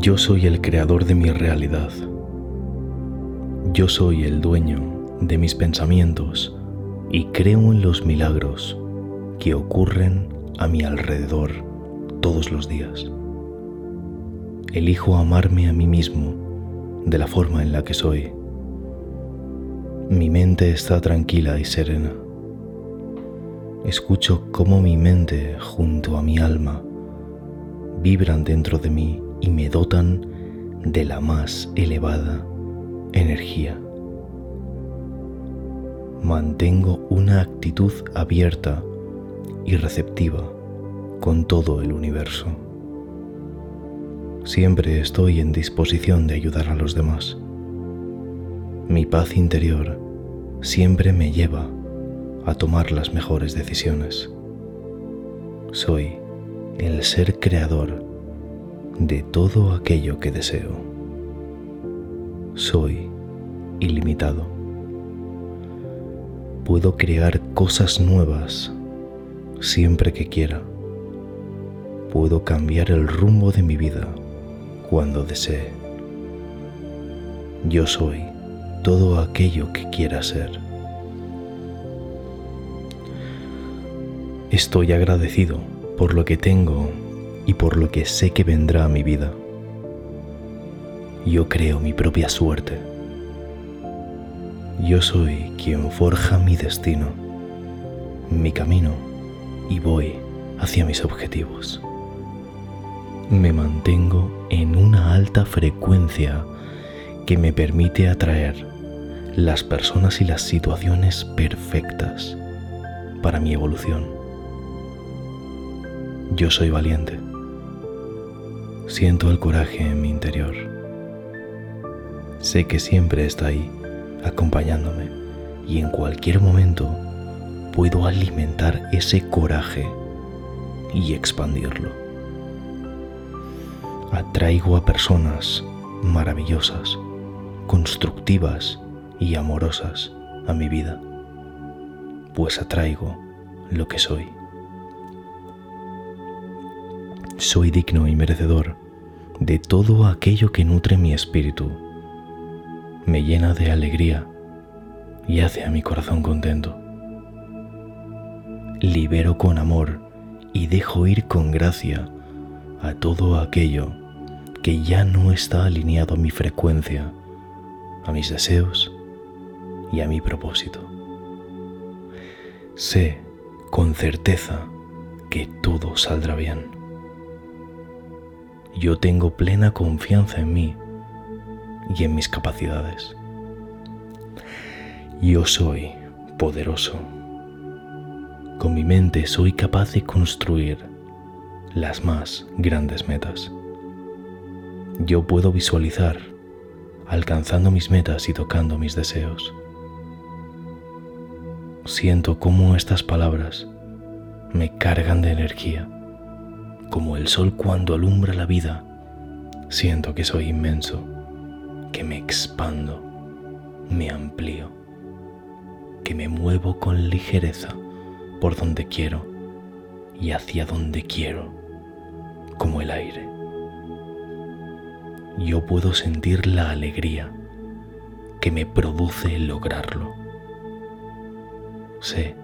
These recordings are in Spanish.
Yo soy el creador de mi realidad. Yo soy el dueño de mis pensamientos y creo en los milagros que ocurren a mi alrededor todos los días. Elijo amarme a mí mismo de la forma en la que soy. Mi mente está tranquila y serena. Escucho cómo mi mente junto a mi alma vibran dentro de mí y me dotan de la más elevada energía. Mantengo una actitud abierta y receptiva con todo el universo. Siempre estoy en disposición de ayudar a los demás. Mi paz interior siempre me lleva a tomar las mejores decisiones. Soy el ser creador de todo aquello que deseo. Soy ilimitado. Puedo crear cosas nuevas siempre que quiera. Puedo cambiar el rumbo de mi vida cuando desee. Yo soy todo aquello que quiera ser. Estoy agradecido por lo que tengo y por lo que sé que vendrá a mi vida. Yo creo mi propia suerte. Yo soy quien forja mi destino, mi camino y voy hacia mis objetivos. Me mantengo en una alta frecuencia que me permite atraer las personas y las situaciones perfectas para mi evolución. Yo soy valiente Siento el coraje en mi interior. Sé que siempre está ahí, acompañándome, y en cualquier momento puedo alimentar ese coraje y expandirlo. Atraigo a personas maravillosas, constructivas y amorosas a mi vida, pues atraigo lo que soy. Soy digno y merecedor de todo aquello que nutre mi espíritu, me llena de alegría y hace a mi corazón contento. Libero con amor y dejo ir con gracia a todo aquello que ya no está alineado a mi frecuencia, a mis deseos y a mi propósito. Sé con certeza que todo saldrá bien yo tengo plena confianza en mí y en mis capacidades. Yo soy poderoso. Con mi mente soy capaz de construir las más grandes metas. Yo puedo visualizar alcanzando mis metas y tocando mis deseos. Siento cómo estas palabras me cargan de energía como el sol cuando alumbra la vida, siento que soy inmenso, que me expando, me amplío, que me muevo con ligereza por donde quiero y hacia donde quiero, como el aire. Yo puedo sentir la alegría que me produce lograrlo. Sé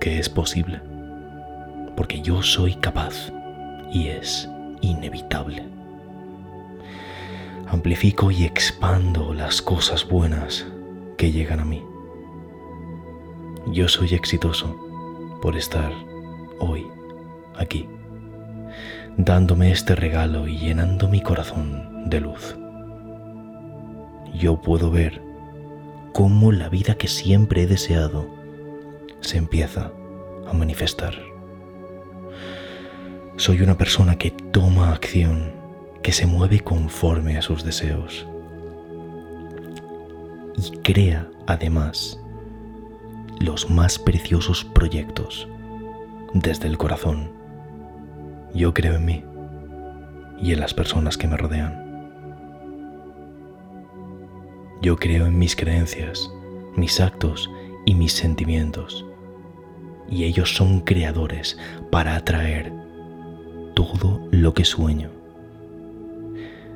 que es posible, porque yo soy capaz y es inevitable. Amplifico y expando las cosas buenas que llegan a mí. Yo soy exitoso por estar hoy aquí, dándome este regalo y llenando mi corazón de luz. Yo puedo ver cómo la vida que siempre he deseado se empieza a manifestar. Soy una persona que toma acción, que se mueve conforme a sus deseos y crea además los más preciosos proyectos desde el corazón. Yo creo en mí y en las personas que me rodean. Yo creo en mis creencias, mis actos y mis sentimientos. Y ellos son creadores para atraer todo lo que sueño.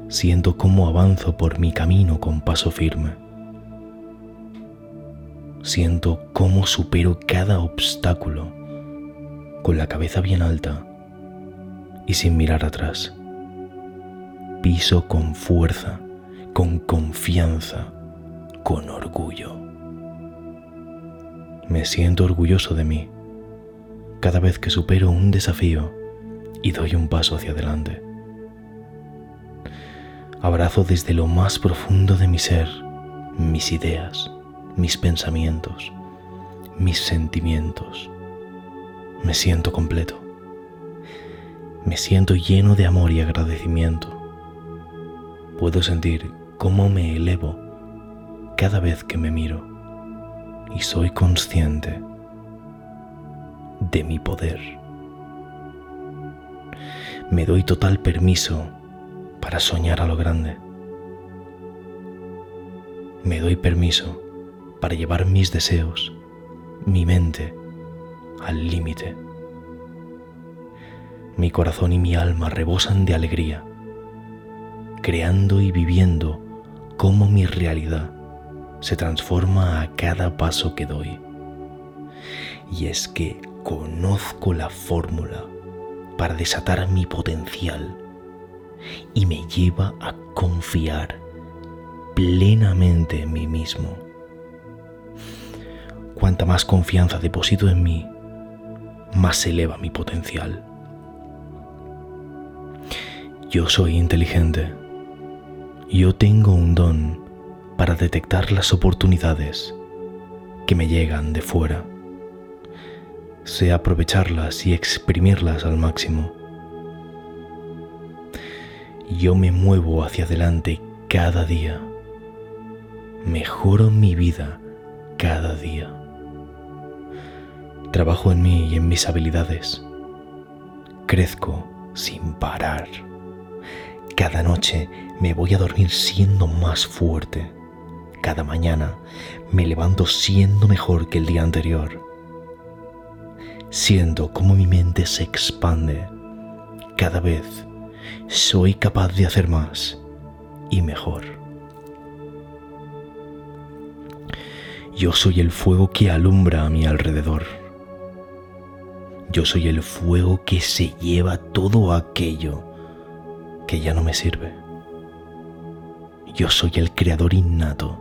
Siento cómo avanzo por mi camino con paso firme. Siento cómo supero cada obstáculo con la cabeza bien alta y sin mirar atrás. Piso con fuerza, con confianza, con orgullo. Me siento orgulloso de mí cada vez que supero un desafío y doy un paso hacia adelante. Abrazo desde lo más profundo de mi ser mis ideas, mis pensamientos, mis sentimientos. Me siento completo. Me siento lleno de amor y agradecimiento. Puedo sentir cómo me elevo cada vez que me miro y soy consciente de mi poder. Me doy total permiso para soñar a lo grande. Me doy permiso para llevar mis deseos, mi mente, al límite. Mi corazón y mi alma rebosan de alegría, creando y viviendo cómo mi realidad se transforma a cada paso que doy. Y es que conozco la fórmula para desatar mi potencial y me lleva a confiar plenamente en mí mismo. Cuanta más confianza deposito en mí, más se eleva mi potencial. Yo soy inteligente. Yo tengo un don para detectar las oportunidades que me llegan de fuera. Sé aprovecharlas y exprimirlas al máximo. Yo me muevo hacia adelante cada día. Mejoro mi vida cada día. Trabajo en mí y en mis habilidades. Crezco sin parar. Cada noche me voy a dormir siendo más fuerte. Cada mañana me levanto siendo mejor que el día anterior. Siento cómo mi mente se expande. Cada vez soy capaz de hacer más y mejor. Yo soy el fuego que alumbra a mi alrededor. Yo soy el fuego que se lleva todo aquello que ya no me sirve. Yo soy el creador innato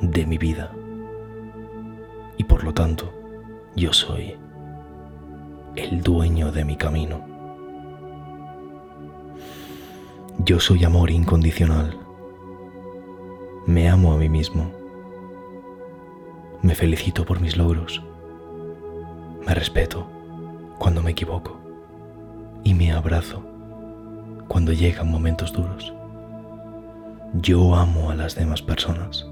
de mi vida. Y por lo tanto, yo soy el dueño de mi camino. Yo soy amor incondicional. Me amo a mí mismo. Me felicito por mis logros. Me respeto cuando me equivoco y me abrazo cuando llegan momentos duros. Yo amo a las demás personas.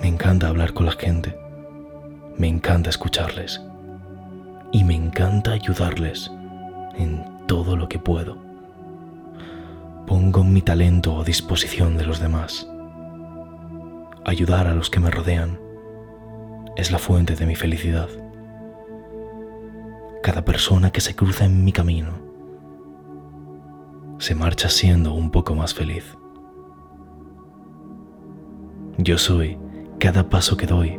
Me encanta hablar con la gente, me encanta escucharles y me encanta ayudarles en todo lo que puedo. Pongo mi talento a disposición de los demás. Ayudar a los que me rodean es la fuente de mi felicidad cada persona que se cruza en mi camino se marcha siendo un poco más feliz. Yo soy cada paso que doy.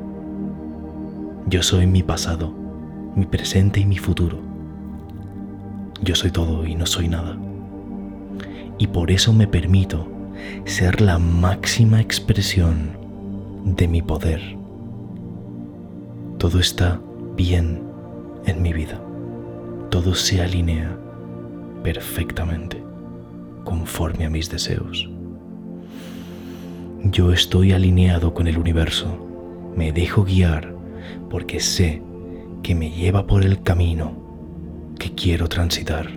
Yo soy mi pasado, mi presente y mi futuro. Yo soy todo y no soy nada. Y por eso me permito ser la máxima expresión de mi poder. Todo está bien en mi vida todo se alinea perfectamente conforme a mis deseos. Yo estoy alineado con el universo, me dejo guiar porque sé que me lleva por el camino que quiero transitar.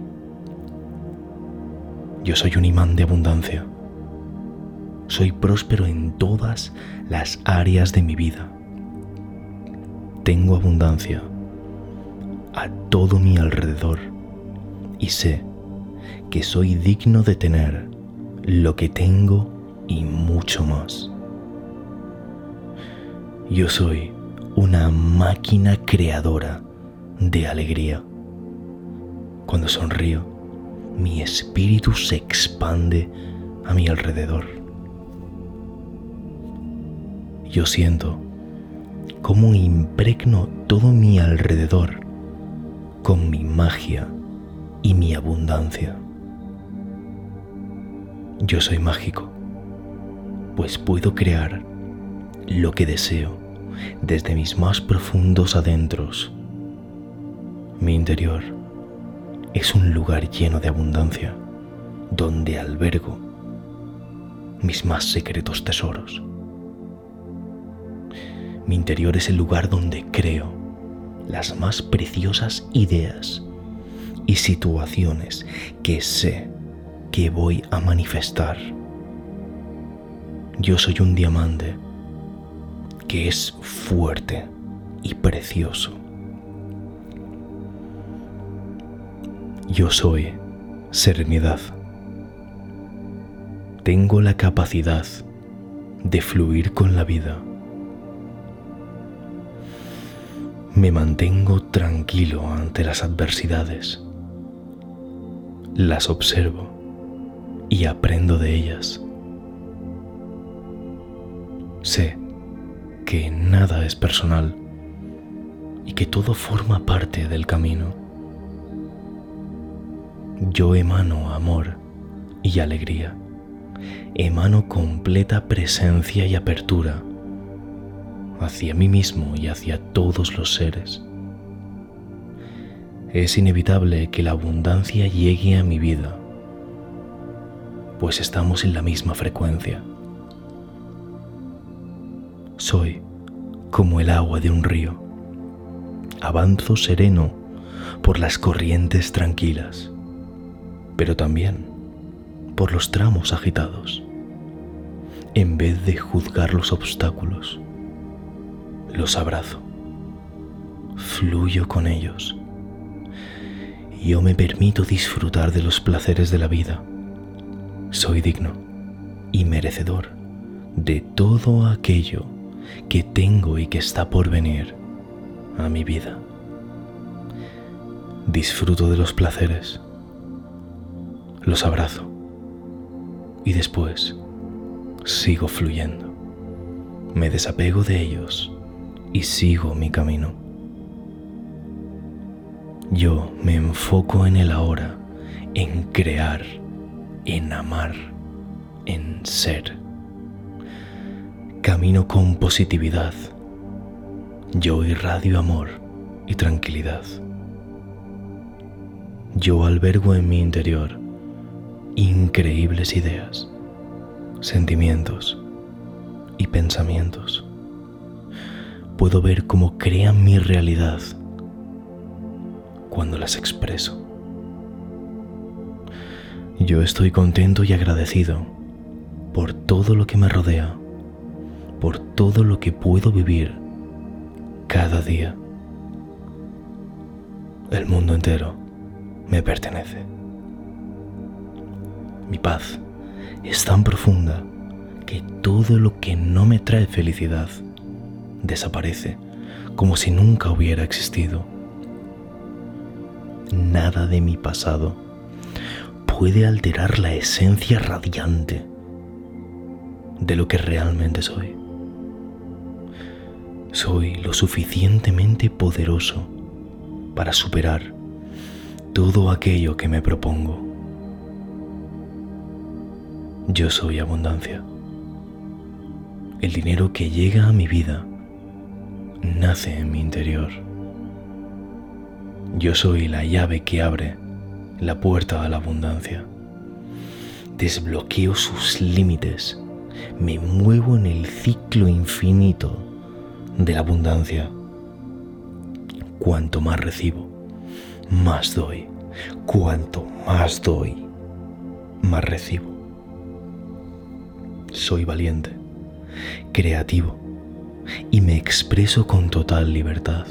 Yo soy un imán de abundancia. Soy próspero en todas las áreas de mi vida. Tengo abundancia a todo mi alrededor y sé que soy digno de tener lo que tengo y mucho más. Yo soy una máquina creadora de alegría. Cuando sonrío, mi espíritu se expande a mi alrededor. Yo siento cómo impregno todo mi alrededor con mi magia y mi abundancia. Yo soy mágico, pues puedo crear lo que deseo desde mis más profundos adentros. Mi interior es un lugar lleno de abundancia, donde albergo mis más secretos tesoros. Mi interior es el lugar donde creo las más preciosas ideas y situaciones que sé que voy a manifestar. Yo soy un diamante que es fuerte y precioso. Yo soy serenidad. Tengo la capacidad de fluir con la vida. Me mantengo tranquilo ante las adversidades. Las observo y aprendo de ellas. Sé que nada es personal y que todo forma parte del camino yo emano amor y alegría. Emano completa presencia y apertura hacia mí mismo y hacia todos los seres. Es inevitable que la abundancia llegue a mi vida, pues estamos en la misma frecuencia. Soy como el agua de un río. Avanzo sereno por las corrientes tranquilas pero también por los tramos agitados. En vez de juzgar los obstáculos, los abrazo, fluyo con ellos. Yo me permito disfrutar de los placeres de la vida. Soy digno y merecedor de todo aquello que tengo y que está por venir a mi vida. Disfruto de los placeres los abrazo y después sigo fluyendo. Me desapego de ellos y sigo mi camino. Yo me enfoco en el ahora, en crear, en amar, en ser. Camino con positividad. Yo irradio amor y tranquilidad. Yo albergo en mi interior increíbles ideas, sentimientos y pensamientos. Puedo ver cómo crean mi realidad cuando las expreso. Yo estoy contento y agradecido por todo lo que me rodea, por todo lo que puedo vivir cada día. El mundo entero me pertenece. Mi paz es tan profunda que todo lo que no me trae felicidad desaparece como si nunca hubiera existido. Nada de mi pasado puede alterar la esencia radiante de lo que realmente soy. Soy lo suficientemente poderoso para superar todo aquello que me propongo. Yo soy abundancia. El dinero que llega a mi vida nace en mi interior. Yo soy la llave que abre la puerta a la abundancia. Desbloqueo sus límites. Me muevo en el ciclo infinito de la abundancia. Cuanto más recibo, más doy. Cuanto más doy, más recibo soy valiente, creativo y me expreso con total libertad.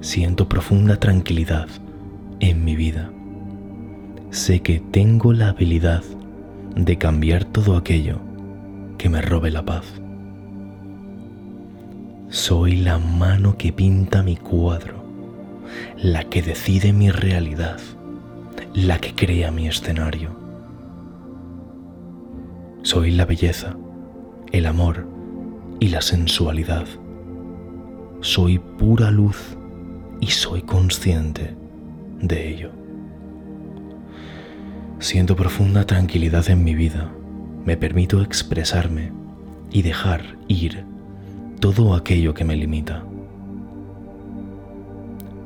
Siento profunda tranquilidad en mi vida. Sé que tengo la habilidad de cambiar todo aquello que me robe la paz. Soy la mano que pinta mi cuadro, la que decide mi realidad la que crea mi escenario. Soy la belleza, el amor y la sensualidad. Soy pura luz y soy consciente de ello. Siento profunda tranquilidad en mi vida. Me permito expresarme y dejar ir todo aquello que me limita.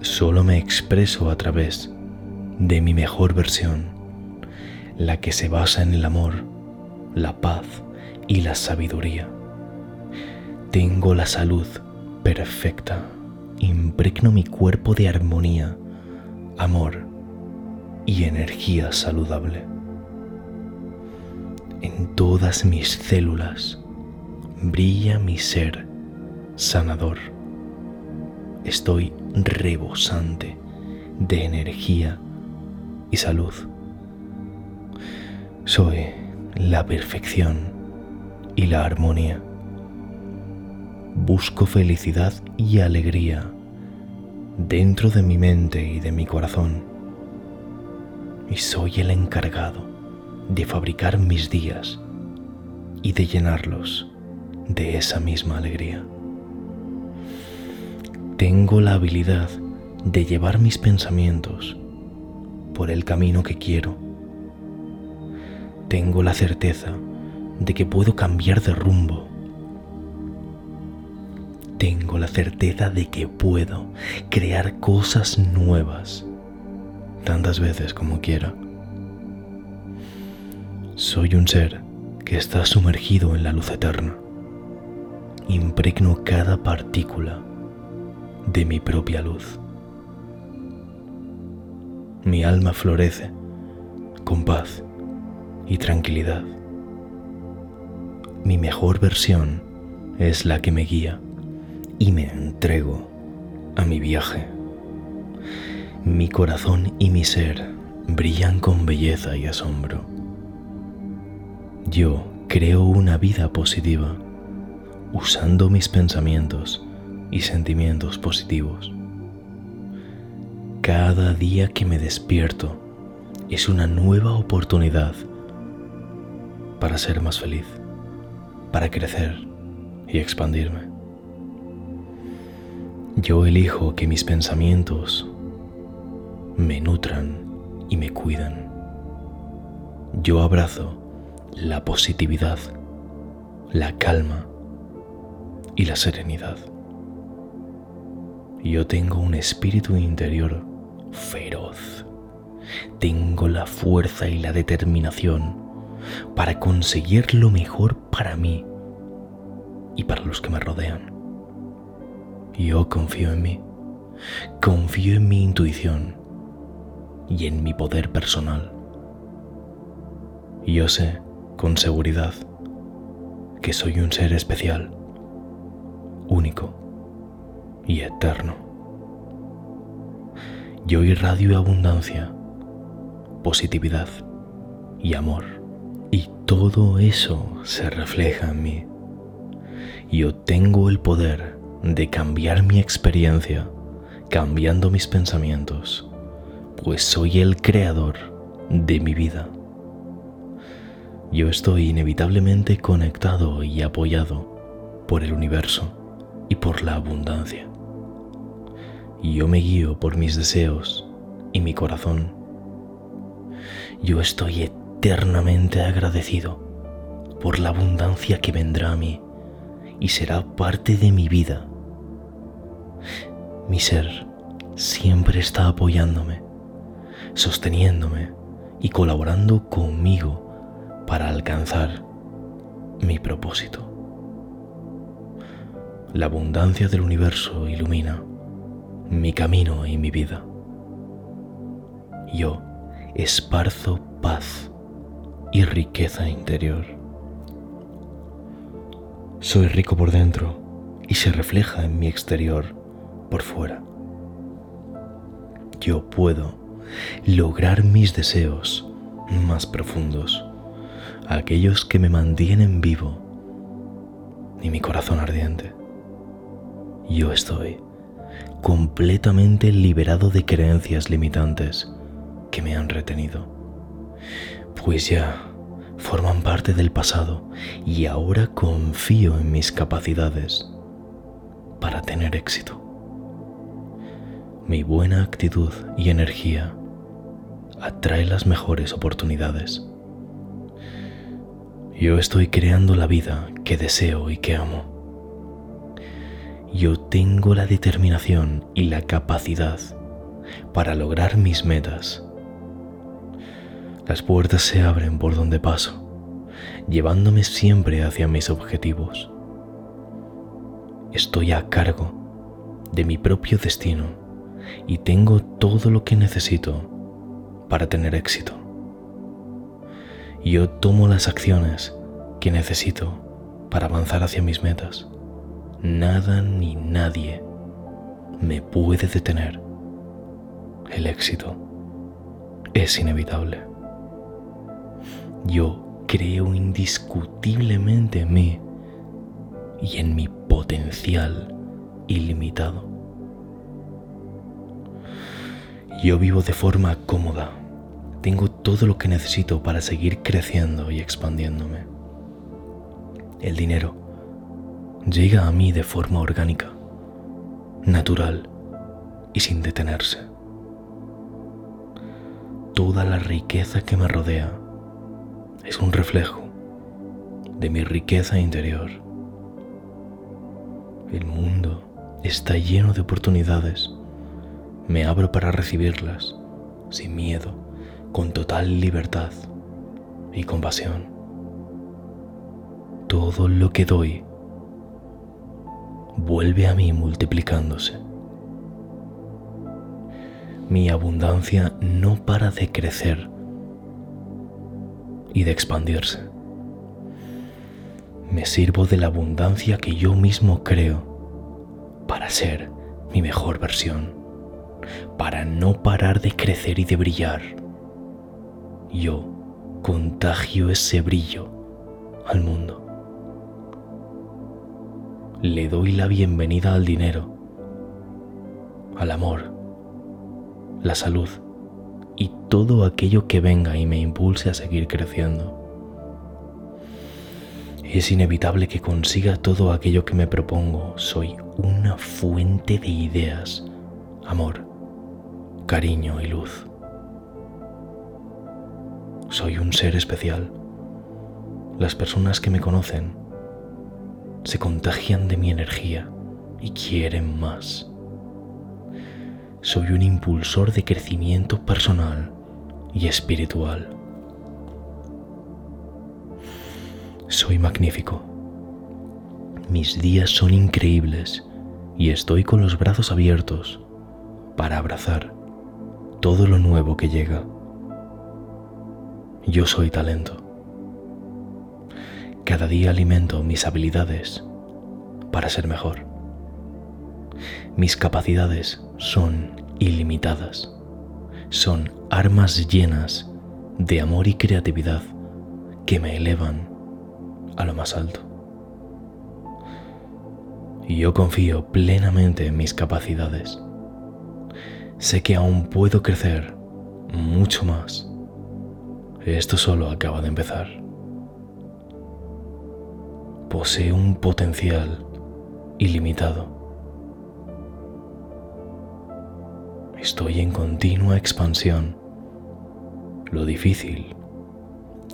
Solo me expreso a través de mi mejor versión, la que se basa en el amor, la paz y la sabiduría. Tengo la salud perfecta, impregno mi cuerpo de armonía, amor y energía saludable. En todas mis células brilla mi ser sanador. Estoy rebosante de energía y salud. Soy la perfección y la armonía. Busco felicidad y alegría dentro de mi mente y de mi corazón. Y soy el encargado de fabricar mis días y de llenarlos de esa misma alegría. Tengo la habilidad de llevar mis pensamientos por el camino que quiero. Tengo la certeza de que puedo cambiar de rumbo. Tengo la certeza de que puedo crear cosas nuevas tantas veces como quiera. Soy un ser que está sumergido en la luz eterna. Impregno cada partícula de mi propia luz mi alma florece con paz y tranquilidad. Mi mejor versión es la que me guía y me entrego a mi viaje. Mi corazón y mi ser brillan con belleza y asombro. Yo creo una vida positiva usando mis pensamientos y sentimientos positivos. Cada día que me despierto es una nueva oportunidad para ser más feliz, para crecer y expandirme. Yo elijo que mis pensamientos me nutran y me cuidan. Yo abrazo la positividad, la calma y la serenidad. Yo tengo un espíritu interior feroz. Tengo la fuerza y la determinación para conseguir lo mejor para mí y para los que me rodean. Yo confío en mí, confío en mi intuición y en mi poder personal. Yo sé con seguridad que soy un ser especial, único y eterno. Yo irradio abundancia, positividad y amor. Y todo eso se refleja en mí. Yo tengo el poder de cambiar mi experiencia cambiando mis pensamientos, pues soy el creador de mi vida. Yo estoy inevitablemente conectado y apoyado por el universo y por la abundancia yo me guío por mis deseos y mi corazón. Yo estoy eternamente agradecido por la abundancia que vendrá a mí y será parte de mi vida. Mi ser siempre está apoyándome, sosteniéndome y colaborando conmigo para alcanzar mi propósito. La abundancia del universo ilumina mi camino y mi vida. Yo esparzo paz y riqueza interior. Soy rico por dentro y se refleja en mi exterior por fuera. Yo puedo lograr mis deseos más profundos, aquellos que me mantienen vivo y mi corazón ardiente. Yo estoy completamente liberado de creencias limitantes que me han retenido. Pues ya forman parte del pasado y ahora confío en mis capacidades para tener éxito. Mi buena actitud y energía atrae las mejores oportunidades. Yo estoy creando la vida que deseo y que amo. Yo tengo la determinación y la capacidad para lograr mis metas. Las puertas se abren por donde paso, llevándome siempre hacia mis objetivos. Estoy a cargo de mi propio destino y tengo todo lo que necesito para tener éxito. Yo tomo las acciones que necesito para avanzar hacia mis metas. Nada ni nadie me puede detener. El éxito es inevitable. Yo creo indiscutiblemente en mí y en mi potencial ilimitado. Yo vivo de forma cómoda. Tengo todo lo que necesito para seguir creciendo y expandiéndome. El dinero llega a mí de forma orgánica, natural y sin detenerse. Toda la riqueza que me rodea es un reflejo de mi riqueza interior. El mundo está lleno de oportunidades me abro para recibirlas sin miedo, con total libertad y compasión. Todo lo que doy vuelve a mí multiplicándose. Mi abundancia no para de crecer y de expandirse. Me sirvo de la abundancia que yo mismo creo para ser mi mejor versión para no parar de crecer y de brillar. Yo contagio ese brillo al mundo. Le doy la bienvenida al dinero, al amor, la salud y todo aquello que venga y me impulse a seguir creciendo. Es inevitable que consiga todo aquello que me propongo. Soy una fuente de ideas, amor, cariño y luz. Soy un ser especial. Las personas que me conocen se contagian de mi energía y quieren más. Soy un impulsor de crecimiento personal y espiritual. Soy magnífico. Mis días son increíbles y estoy con los brazos abiertos para abrazar todo lo nuevo que llega. Yo soy talento. Cada día alimento mis habilidades para ser mejor. Mis capacidades son ilimitadas. Son armas llenas de amor y creatividad que me elevan a lo más alto. Y yo confío plenamente en mis capacidades Sé que aún puedo crecer mucho más. Esto solo acaba de empezar. Posee un potencial ilimitado. Estoy en continua expansión. Lo difícil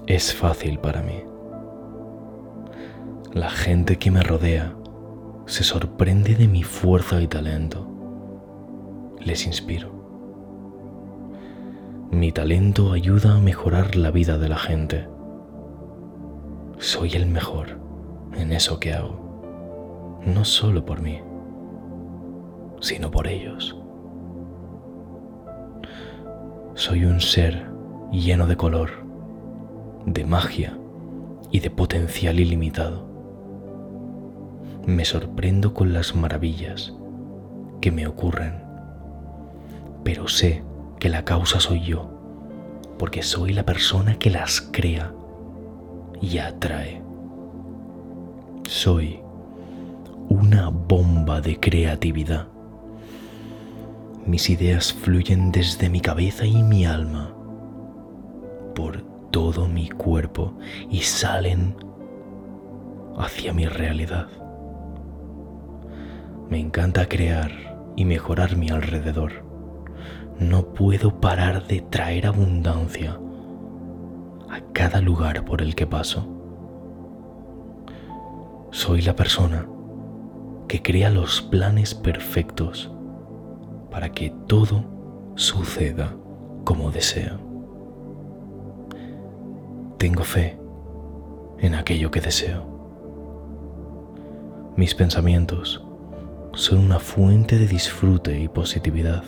es fácil para mí. La gente que me rodea se sorprende de mi fuerza y talento les inspiro. Mi talento ayuda a mejorar la vida de la gente. Soy el mejor en eso que hago, no solo por mí, sino por ellos. Soy un ser lleno de color, de magia y de potencial ilimitado. Me sorprendo con las maravillas que me ocurren pero sé que la causa soy yo, porque soy la persona que las crea y atrae. Soy una bomba de creatividad. Mis ideas fluyen desde mi cabeza y mi alma por todo mi cuerpo y salen hacia mi realidad. Me encanta crear y mejorar mi alrededor. No puedo parar de traer abundancia a cada lugar por el que paso. Soy la persona que crea los planes perfectos para que todo suceda como deseo. Tengo fe en aquello que deseo. Mis pensamientos son una fuente de disfrute y positividad.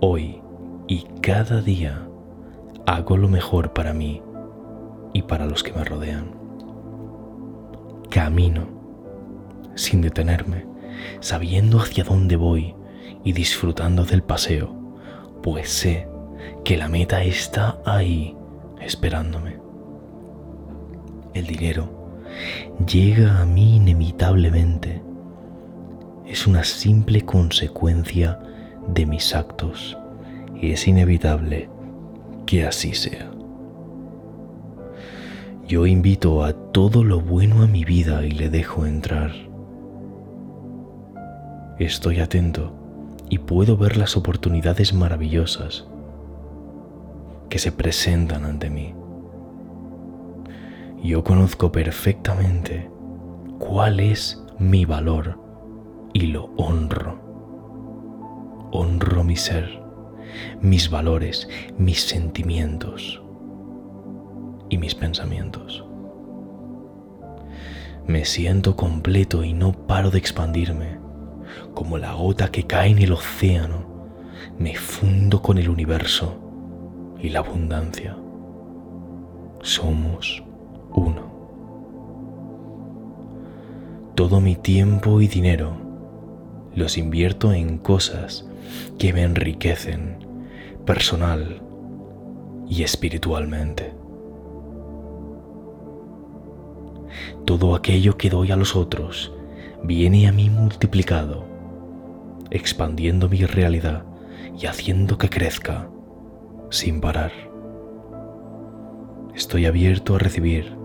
Hoy y cada día hago lo mejor para mí y para los que me rodean. Camino sin detenerme, sabiendo hacia dónde voy y disfrutando del paseo, pues sé que la meta está ahí esperándome. El dinero llega a mí inevitablemente. Es una simple consecuencia de mis actos y es inevitable que así sea. Yo invito a todo lo bueno a mi vida y le dejo entrar. Estoy atento y puedo ver las oportunidades maravillosas que se presentan ante mí. Yo conozco perfectamente cuál es mi valor y lo honro. Honro mi ser, mis valores, mis sentimientos y mis pensamientos. Me siento completo y no paro de expandirme como la gota que cae en el océano, me fundo con el universo y la abundancia. Somos uno. Todo mi tiempo y dinero los invierto en cosas que me enriquecen personal y espiritualmente. Todo aquello que doy a los otros viene a mí multiplicado, expandiendo mi realidad y haciendo que crezca sin parar. Estoy abierto a recibir,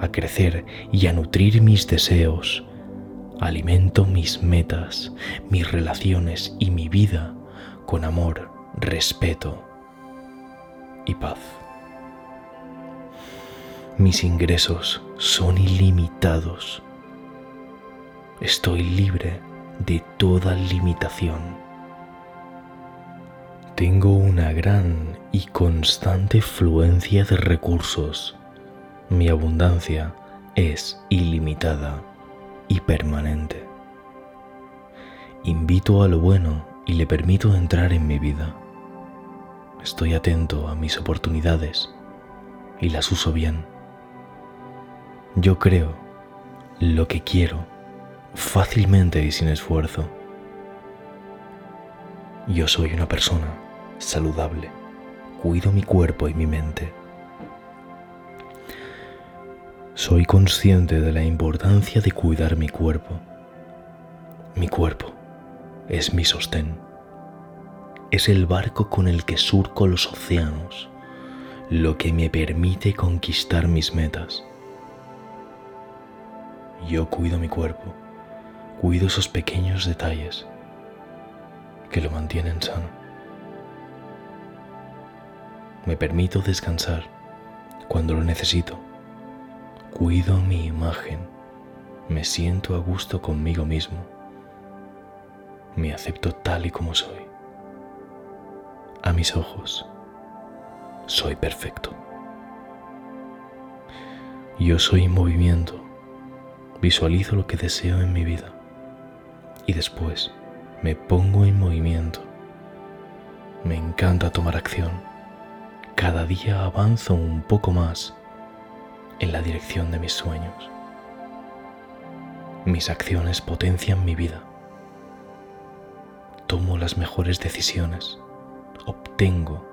a crecer y a nutrir mis deseos. Alimento mis metas, mis relaciones y mi vida con amor, respeto y paz. Mis ingresos son ilimitados estoy libre de toda limitación. Tengo una gran y constante fluencia de recursos. Mi abundancia es ilimitada y permanente. Invito a lo bueno y le permito entrar en mi vida. Estoy atento a mis oportunidades y las uso bien. Yo creo lo que quiero fácilmente y sin esfuerzo. Yo soy una persona saludable, cuido mi cuerpo y mi mente. Soy consciente de la importancia de cuidar mi cuerpo. Mi cuerpo es mi sostén. Es el barco con el que surco los océanos, lo que me permite conquistar mis metas. Yo cuido mi cuerpo cuido esos pequeños detalles que lo mantienen sano. Me permito descansar cuando lo necesito. Cuido mi imagen. Me siento a gusto conmigo mismo. Me acepto tal y como soy. A mis ojos, soy perfecto. Yo soy movimiento. Visualizo lo que deseo en mi vida y después me pongo en movimiento. Me encanta tomar acción. Cada día avanzo un poco más en la dirección de mis sueños. Mis acciones potencian mi vida. Tomo las mejores decisiones. Obtengo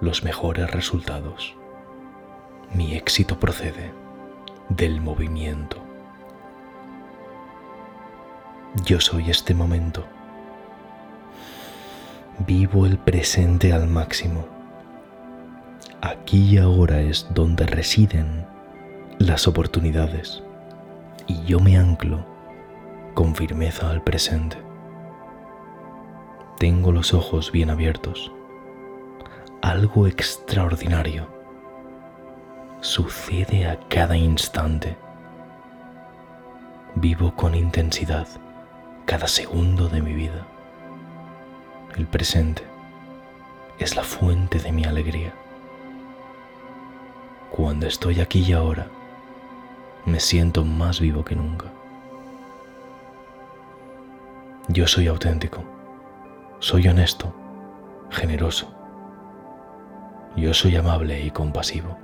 los mejores resultados. Mi éxito procede del movimiento. Yo soy este momento. Vivo el presente al máximo. Aquí y ahora es donde residen las oportunidades y yo me anclo con firmeza al presente. Tengo los ojos bien abiertos. Algo extraordinario sucede a cada instante. Vivo con intensidad cada segundo de mi vida. El presente es la fuente de mi alegría. Cuando estoy aquí y ahora, me siento más vivo que nunca. Yo soy auténtico, soy honesto, generoso. Yo soy amable y compasivo.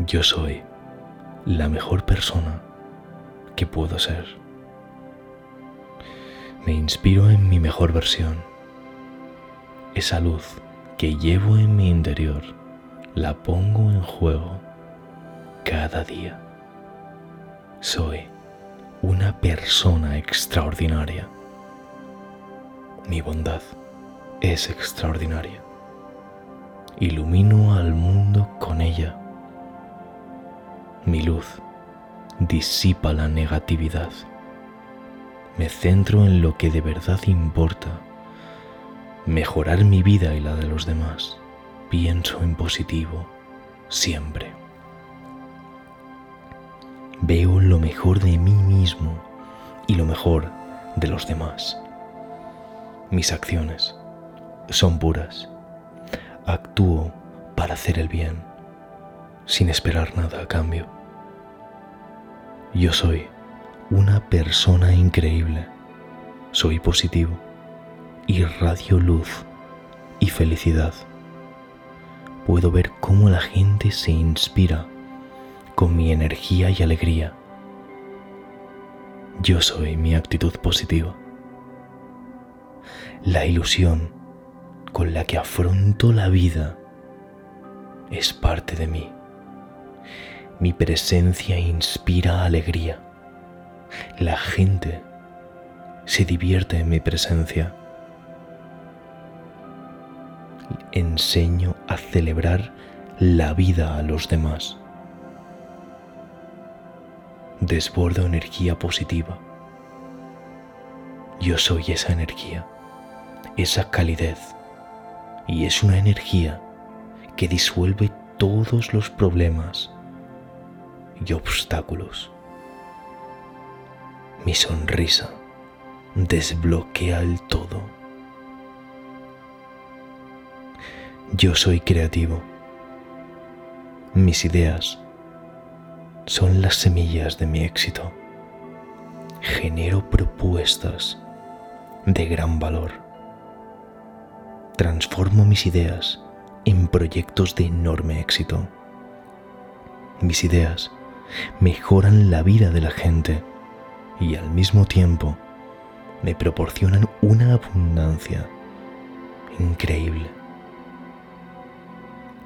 Yo soy la mejor persona que puedo ser. Me inspiro en mi mejor versión. Esa luz que llevo en mi interior la pongo en juego cada día. Soy una persona extraordinaria. Mi bondad es extraordinaria. Ilumino al mundo con ella. Mi luz disipa la negatividad. Me centro en lo que de verdad importa. Mejorar mi vida y la de los demás. Pienso en positivo, siempre. Veo lo mejor de mí mismo y lo mejor de los demás. Mis acciones son puras. Actúo para hacer el bien, sin esperar nada a cambio. Yo soy una persona increíble. Soy positivo, irradio luz y felicidad. Puedo ver cómo la gente se inspira con mi energía y alegría. Yo soy mi actitud positiva. La ilusión con la que afronto la vida es parte de mí. Mi presencia inspira alegría. La gente se divierte en mi presencia. Enseño a celebrar la vida a los demás. Desbordo energía positiva. Yo soy esa energía, esa calidez, y es una energía que disuelve todos los problemas y obstáculos. Mi sonrisa desbloquea el todo. Yo soy creativo. Mis ideas son las semillas de mi éxito. Genero propuestas de gran valor. Transformo mis ideas en proyectos de enorme éxito. Mis ideas mejoran la vida de la gente y al mismo tiempo me proporcionan una abundancia increíble.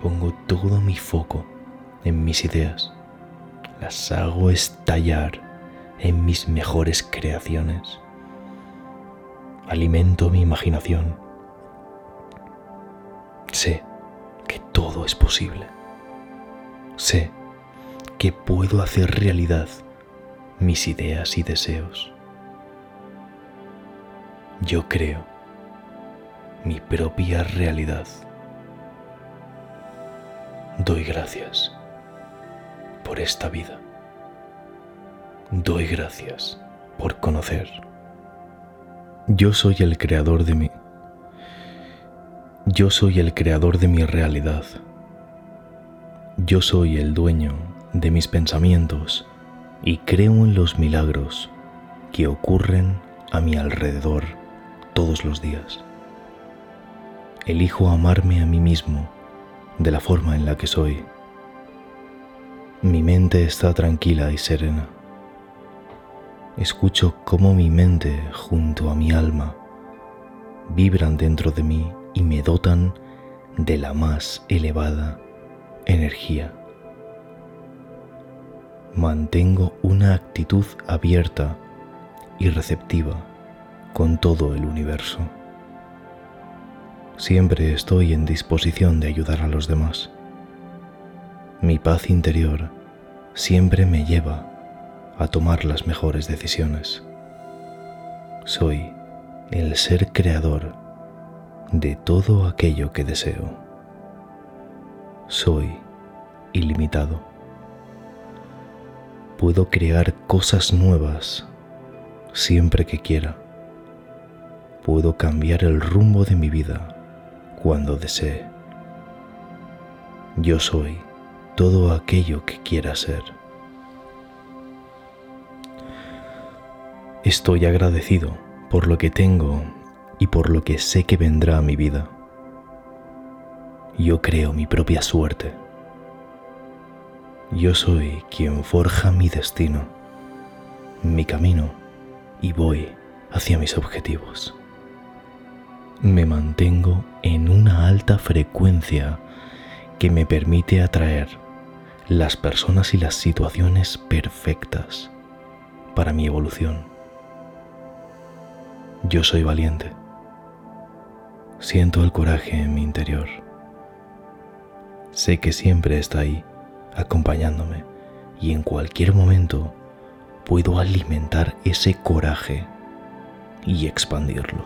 Pongo todo mi foco en mis ideas, las hago estallar en mis mejores creaciones. Alimento mi imaginación. Sé que todo es posible. Sé que puedo hacer realidad mis ideas y deseos. Yo creo mi propia realidad. Doy gracias por esta vida. Doy gracias por conocer. Yo soy el creador de mí. Yo soy el creador de mi realidad. Yo soy el dueño de mis pensamientos y creo en los milagros que ocurren a mi alrededor todos los días. Elijo amarme a mí mismo de la forma en la que soy. Mi mente está tranquila y serena. Escucho cómo mi mente junto a mi alma vibran dentro de mí y me dotan de la más elevada energía mantengo una actitud abierta y receptiva con todo el universo. Siempre estoy en disposición de ayudar a los demás. Mi paz interior siempre me lleva a tomar las mejores decisiones. Soy el ser creador de todo aquello que deseo. Soy ilimitado. Puedo crear cosas nuevas siempre que quiera. Puedo cambiar el rumbo de mi vida cuando desee. Yo soy todo aquello que quiera ser. Estoy agradecido por lo que tengo y por lo que sé que vendrá a mi vida. Yo creo mi propia suerte. Yo soy quien forja mi destino, mi camino y voy hacia mis objetivos. Me mantengo en una alta frecuencia que me permite atraer las personas y las situaciones perfectas para mi evolución. Yo soy valiente. Siento el coraje en mi interior. Sé que siempre está ahí, acompañándome, y en cualquier momento puedo alimentar ese coraje y expandirlo.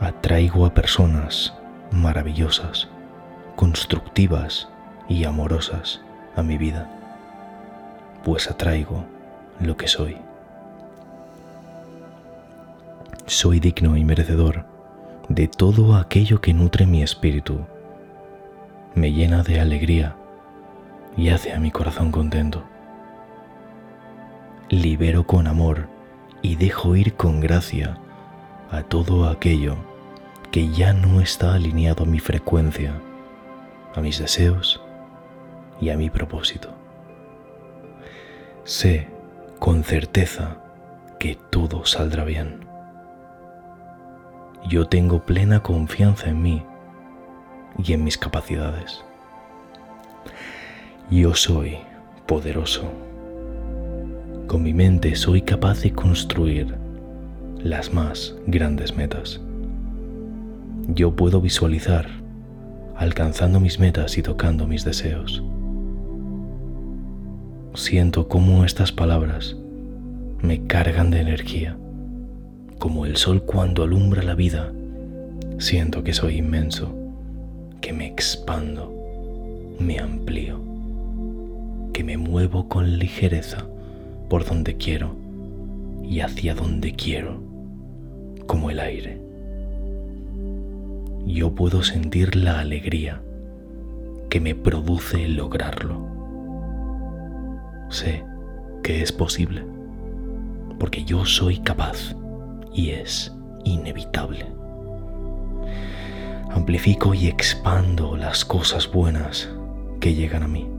Atraigo a personas maravillosas, constructivas y amorosas a mi vida, pues atraigo lo que soy. Soy digno y merecedor de todo aquello que nutre mi espíritu, me llena de alegría y hace a mi corazón contento. Libero con amor y dejo ir con gracia a todo aquello que ya no está alineado a mi frecuencia, a mis deseos y a mi propósito. Sé con certeza que todo saldrá bien. Yo tengo plena confianza en mí y en mis capacidades. Yo soy poderoso. Con mi mente soy capaz de construir las más grandes metas. Yo puedo visualizar alcanzando mis metas y tocando mis deseos. Siento cómo estas palabras me cargan de energía, como el sol cuando alumbra la vida. Siento que soy inmenso, que me expando, me amplío, que me muevo con ligereza por donde quiero y hacia donde quiero, como el aire. Yo puedo sentir la alegría que me produce lograrlo sé que es posible, porque yo soy capaz y es inevitable. Amplifico y expando las cosas buenas que llegan a mí.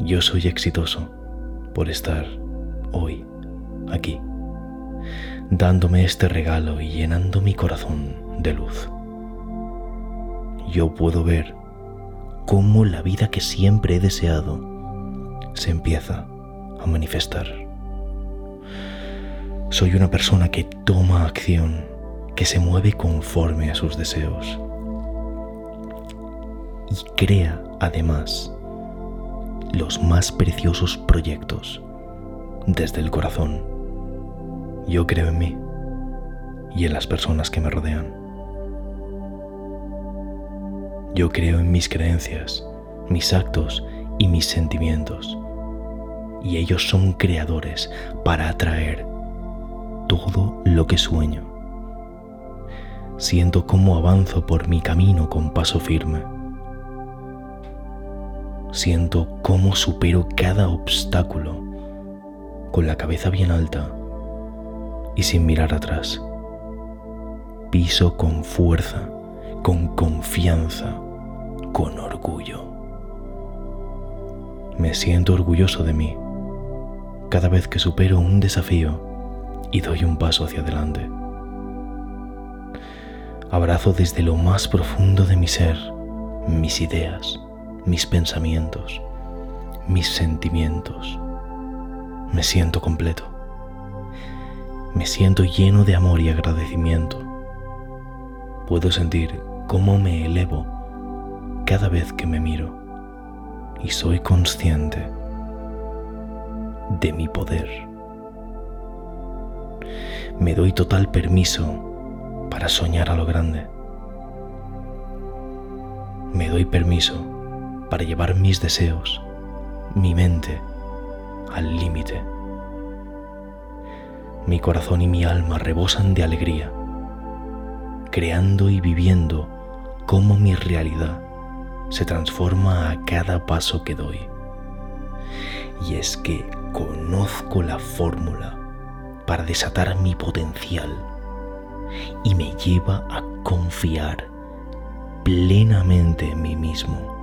Yo soy exitoso por estar hoy aquí, dándome este regalo y llenando mi corazón de luz. Yo puedo ver cómo la vida que siempre he deseado se empieza a manifestar. Soy una persona que toma acción, que se mueve conforme a sus deseos y crea además los más preciosos proyectos desde el corazón. Yo creo en mí y en las personas que me rodean. Yo creo en mis creencias, mis actos y mis sentimientos y ellos son creadores para atraer todo lo que sueño. Siento cómo avanzo por mi camino con paso firme. Siento cómo supero cada obstáculo con la cabeza bien alta y sin mirar atrás. Piso con fuerza, con confianza, con orgullo. Me siento orgulloso de mí cada vez que supero un desafío y doy un paso hacia adelante. Abrazo desde lo más profundo de mi ser mis ideas, mis pensamientos, mis sentimientos. Me siento completo. Me siento lleno de amor y agradecimiento Puedo sentir cómo me elevo cada vez que me miro y soy consciente de mi poder. Me doy total permiso para soñar a lo grande. Me doy permiso para llevar mis deseos, mi mente, al límite. Mi corazón y mi alma rebosan de alegría, creando y viviendo cómo mi realidad se transforma a cada paso que doy. Y es que conozco la fórmula para desatar mi potencial y me lleva a confiar plenamente en mí mismo.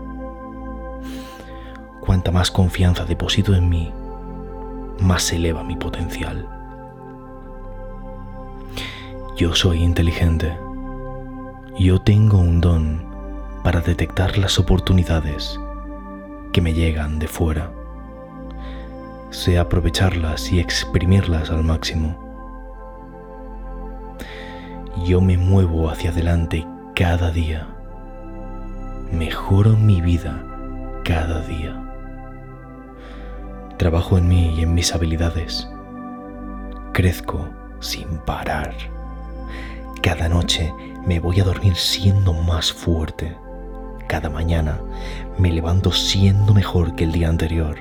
Cuanta más confianza deposito en mí, más eleva mi potencial. Yo soy inteligente. Yo tengo un don para detectar las oportunidades que me llegan de fuera. Sé aprovecharlas y exprimirlas al máximo. Yo me muevo hacia adelante cada día. Mejoro mi vida cada día. Trabajo en mí y en mis habilidades. Crezco sin parar. Cada noche me voy a dormir siendo más fuerte cada mañana me levanto siendo mejor que el día anterior.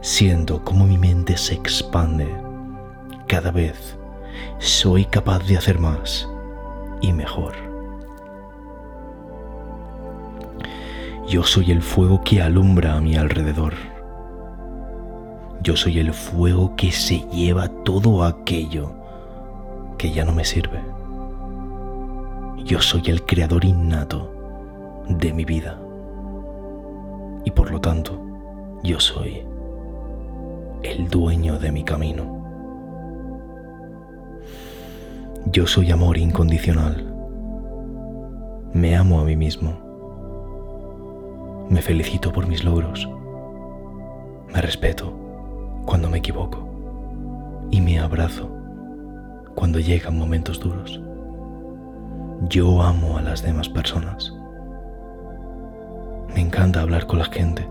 Siento cómo mi mente se expande. Cada vez soy capaz de hacer más y mejor. Yo soy el fuego que alumbra a mi alrededor. Yo soy el fuego que se lleva todo aquello que ya no me sirve. Yo soy el creador innato de mi vida. Y por lo tanto, yo soy el dueño de mi camino. Yo soy amor incondicional. Me amo a mí mismo. Me felicito por mis logros. Me respeto cuando me equivoco. Y me abrazo cuando llegan momentos duros. Yo amo a las demás personas. Me encanta hablar con la gente.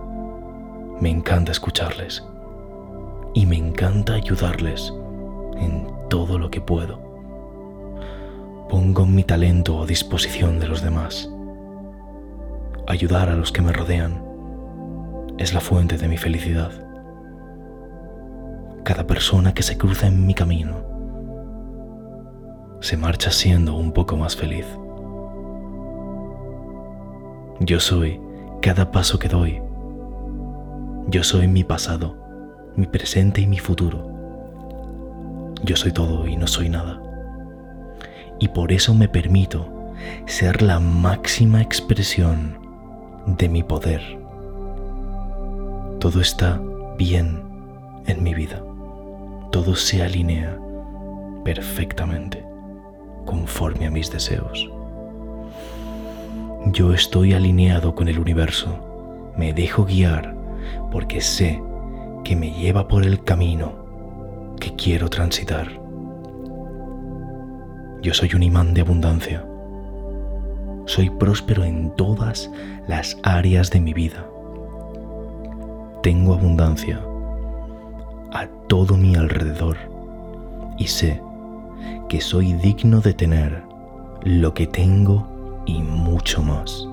Me encanta escucharles. Y me encanta ayudarles en todo lo que puedo. Pongo mi talento a disposición de los demás. Ayudar a los que me rodean es la fuente de mi felicidad. Cada persona que se cruza en mi camino se marcha siendo un poco más feliz. Yo soy cada paso que doy. Yo soy mi pasado, mi presente y mi futuro. Yo soy todo y no soy nada. Y por eso me permito ser la máxima expresión de mi poder. Todo está bien en mi vida. Todo se alinea perfectamente conforme a mis deseos. Yo estoy alineado con el universo, me dejo guiar porque sé que me lleva por el camino que quiero transitar. Yo soy un imán de abundancia. Soy próspero en todas las áreas de mi vida. Tengo abundancia a todo mi alrededor y sé que soy digno de tener lo que tengo y mucho más.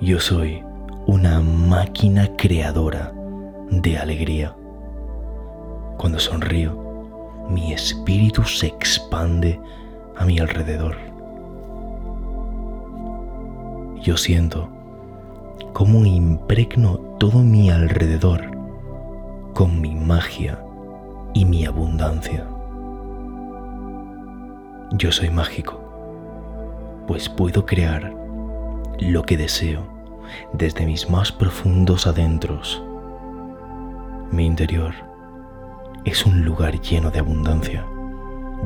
Yo soy una máquina creadora de alegría. Cuando sonrío, mi espíritu se expande a mi alrededor. Yo siento cómo impregno todo mi alrededor con mi magia y mi abundancia. Yo soy mágico pues puedo crear lo que deseo desde mis más profundos adentros. Mi interior es un lugar lleno de abundancia,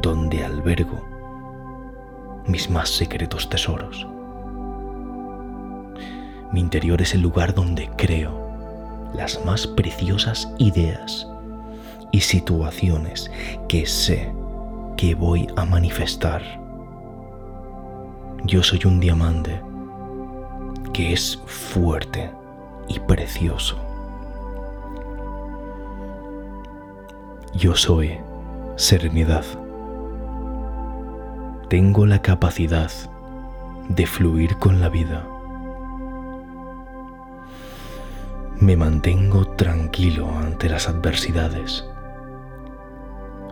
donde albergo mis más secretos tesoros. Mi interior es el lugar donde creo las más preciosas ideas y situaciones que sé que voy a manifestar. Yo soy un diamante que es fuerte y precioso. Yo soy serenidad. Tengo la capacidad de fluir con la vida. Me mantengo tranquilo ante las adversidades.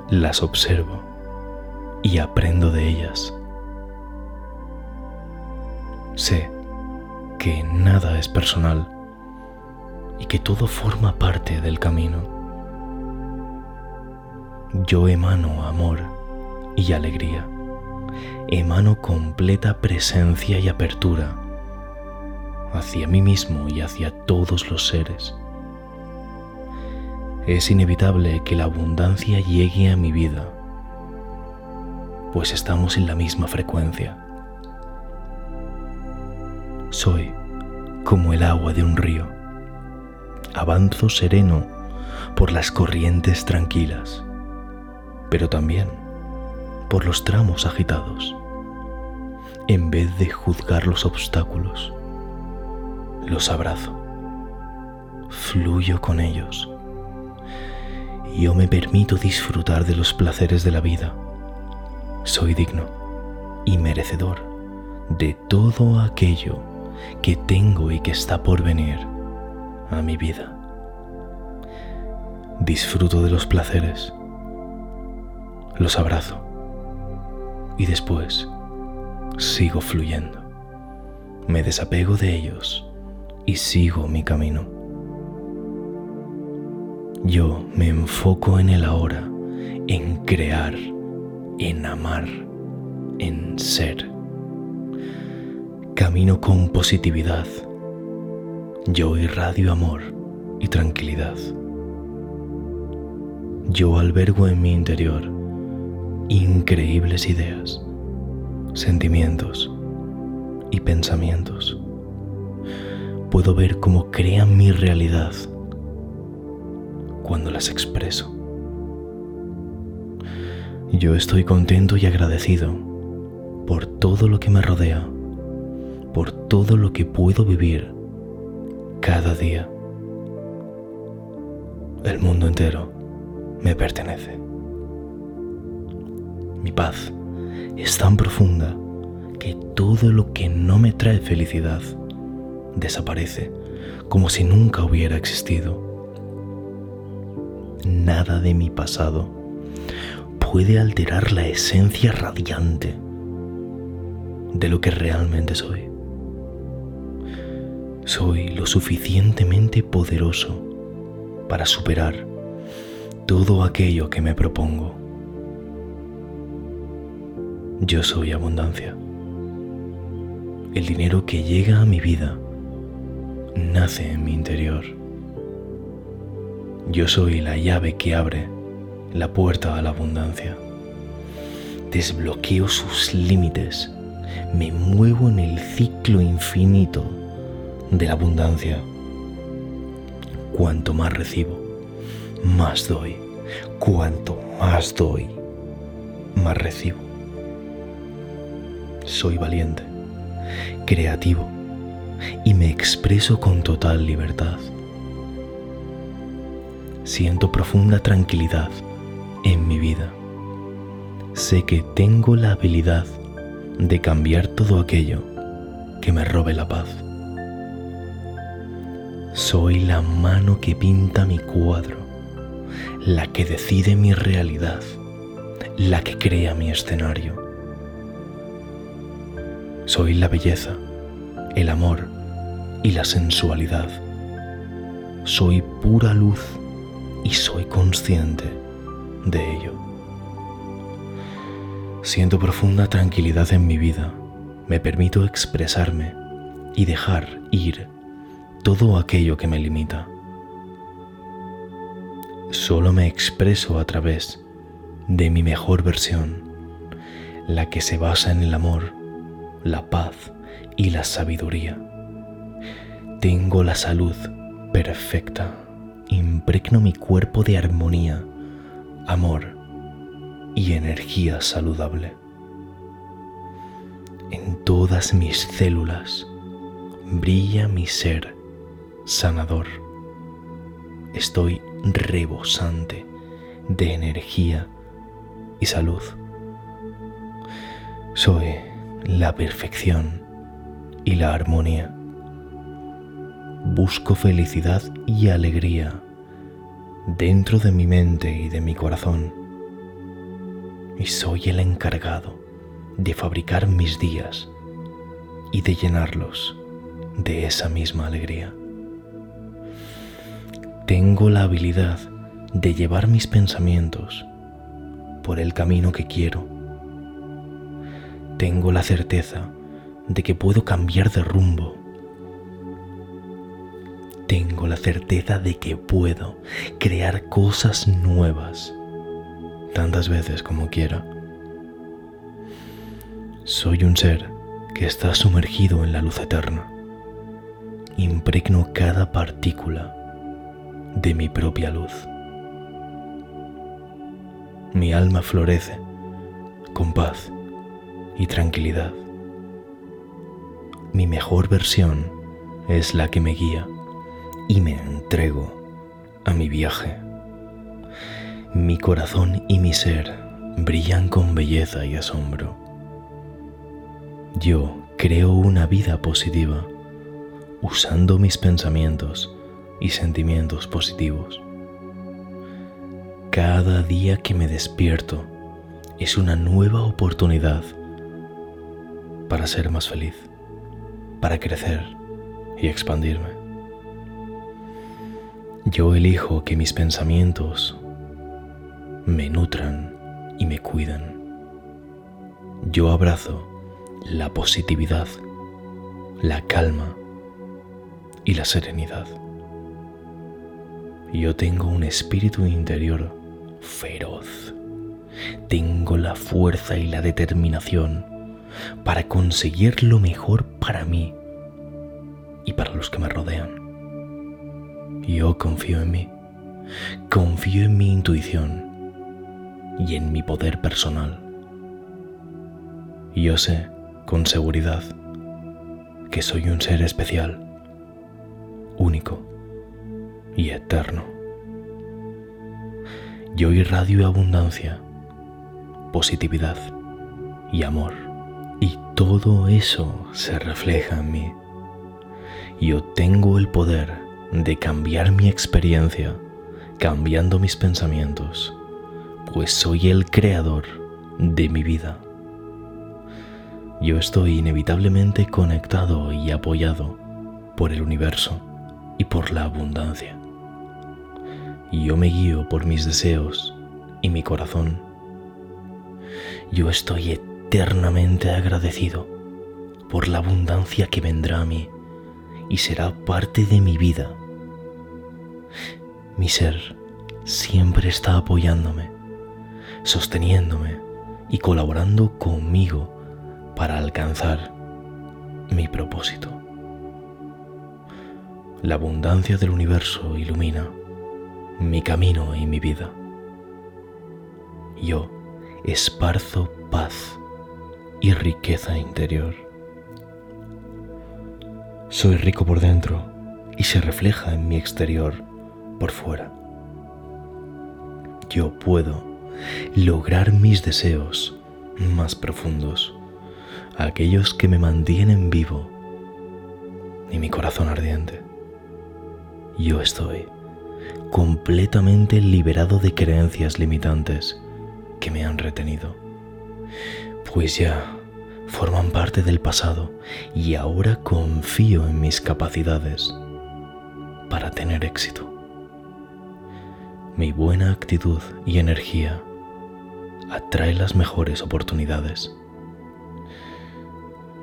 Las observo y aprendo de ellas. Sé que nada es personal y que todo forma parte del camino. Yo emano amor y alegría. Emano completa presencia y apertura hacia mí mismo y hacia todos los seres. Es inevitable que la abundancia llegue a mi vida, pues estamos en la misma frecuencia. Soy como el agua de un río. Avanzo sereno por las corrientes tranquilas, pero también por los tramos agitados. En vez de juzgar los obstáculos, los abrazo, fluyo con ellos. Yo me permito disfrutar de los placeres de la vida. Soy digno y merecedor de todo aquello que tengo y que está por venir a mi vida. Disfruto de los placeres, los abrazo y después sigo fluyendo. Me desapego de ellos y sigo mi camino. Yo me enfoco en el ahora, en crear, en amar, en ser. Camino con positividad. Yo irradio amor y tranquilidad. Yo albergo en mi interior increíbles ideas, sentimientos y pensamientos. Puedo ver cómo crean mi realidad cuando las expreso. Yo estoy contento y agradecido por todo lo que me rodea por todo lo que puedo vivir cada día. El mundo entero me pertenece. Mi paz es tan profunda que todo lo que no me trae felicidad desaparece como si nunca hubiera existido. Nada de mi pasado puede alterar la esencia radiante de lo que realmente soy. Soy lo suficientemente poderoso para superar todo aquello que me propongo. Yo soy abundancia. El dinero que llega a mi vida nace en mi interior. Yo soy la llave que abre la puerta a la abundancia. Desbloqueo sus límites. Me muevo en el ciclo infinito de la abundancia. Cuanto más recibo, más doy. Cuanto más doy, más recibo. Soy valiente, creativo y me expreso con total libertad. Siento profunda tranquilidad en mi vida. Sé que tengo la habilidad de cambiar todo aquello que me robe la paz. Soy la mano que pinta mi cuadro, la que decide mi realidad, la que crea mi escenario. Soy la belleza, el amor y la sensualidad. Soy pura luz y soy consciente de ello. Siento profunda tranquilidad en mi vida, me permito expresarme y dejar ir todo aquello que me limita. Solo me expreso a través de mi mejor versión, la que se basa en el amor, la paz y la sabiduría. Tengo la salud perfecta, impregno mi cuerpo de armonía, amor y energía saludable. En todas mis células brilla mi ser sanador. Estoy rebosante de energía y salud. Soy la perfección y la armonía. Busco felicidad y alegría dentro de mi mente y de mi corazón. Y soy el encargado de fabricar mis días y de llenarlos de esa misma alegría. Tengo la habilidad de llevar mis pensamientos por el camino que quiero. Tengo la certeza de que puedo cambiar de rumbo. Tengo la certeza de que puedo crear cosas nuevas tantas veces como quiera. Soy un ser que está sumergido en la luz eterna. Impregno cada partícula de mi propia luz. Mi alma florece con paz y tranquilidad. Mi mejor versión es la que me guía y me entrego a mi viaje. Mi corazón y mi ser brillan con belleza y asombro. Yo creo una vida positiva usando mis pensamientos y sentimientos positivos. Cada día que me despierto es una nueva oportunidad para ser más feliz, para crecer y expandirme. Yo elijo que mis pensamientos me nutran y me cuidan. Yo abrazo la positividad, la calma y la serenidad. Yo tengo un espíritu interior feroz. Tengo la fuerza y la determinación para conseguir lo mejor para mí y para los que me rodean. Yo confío en mí, confío en mi intuición y en mi poder personal. Yo sé con seguridad que soy un ser especial, único y eterno. Yo irradio abundancia, positividad y amor, y todo eso se refleja en mí. Yo tengo el poder de cambiar mi experiencia cambiando mis pensamientos pues soy el creador de mi vida. Yo estoy inevitablemente conectado y apoyado por el universo y por la abundancia. Yo me guío por mis deseos y mi corazón. Yo estoy eternamente agradecido por la abundancia que vendrá a mí y será parte de mi vida. Mi ser siempre está apoyándome sosteniéndome y colaborando conmigo para alcanzar mi propósito. La abundancia del universo ilumina mi camino y mi vida. Yo esparzo paz y riqueza interior. Soy rico por dentro y se refleja en mi exterior por fuera. Yo puedo lograr mis deseos más profundos, aquellos que me mantienen vivo y mi corazón ardiente. Yo estoy completamente liberado de creencias limitantes que me han retenido, pues ya forman parte del pasado y ahora confío en mis capacidades para tener éxito. Mi buena actitud y energía atrae las mejores oportunidades.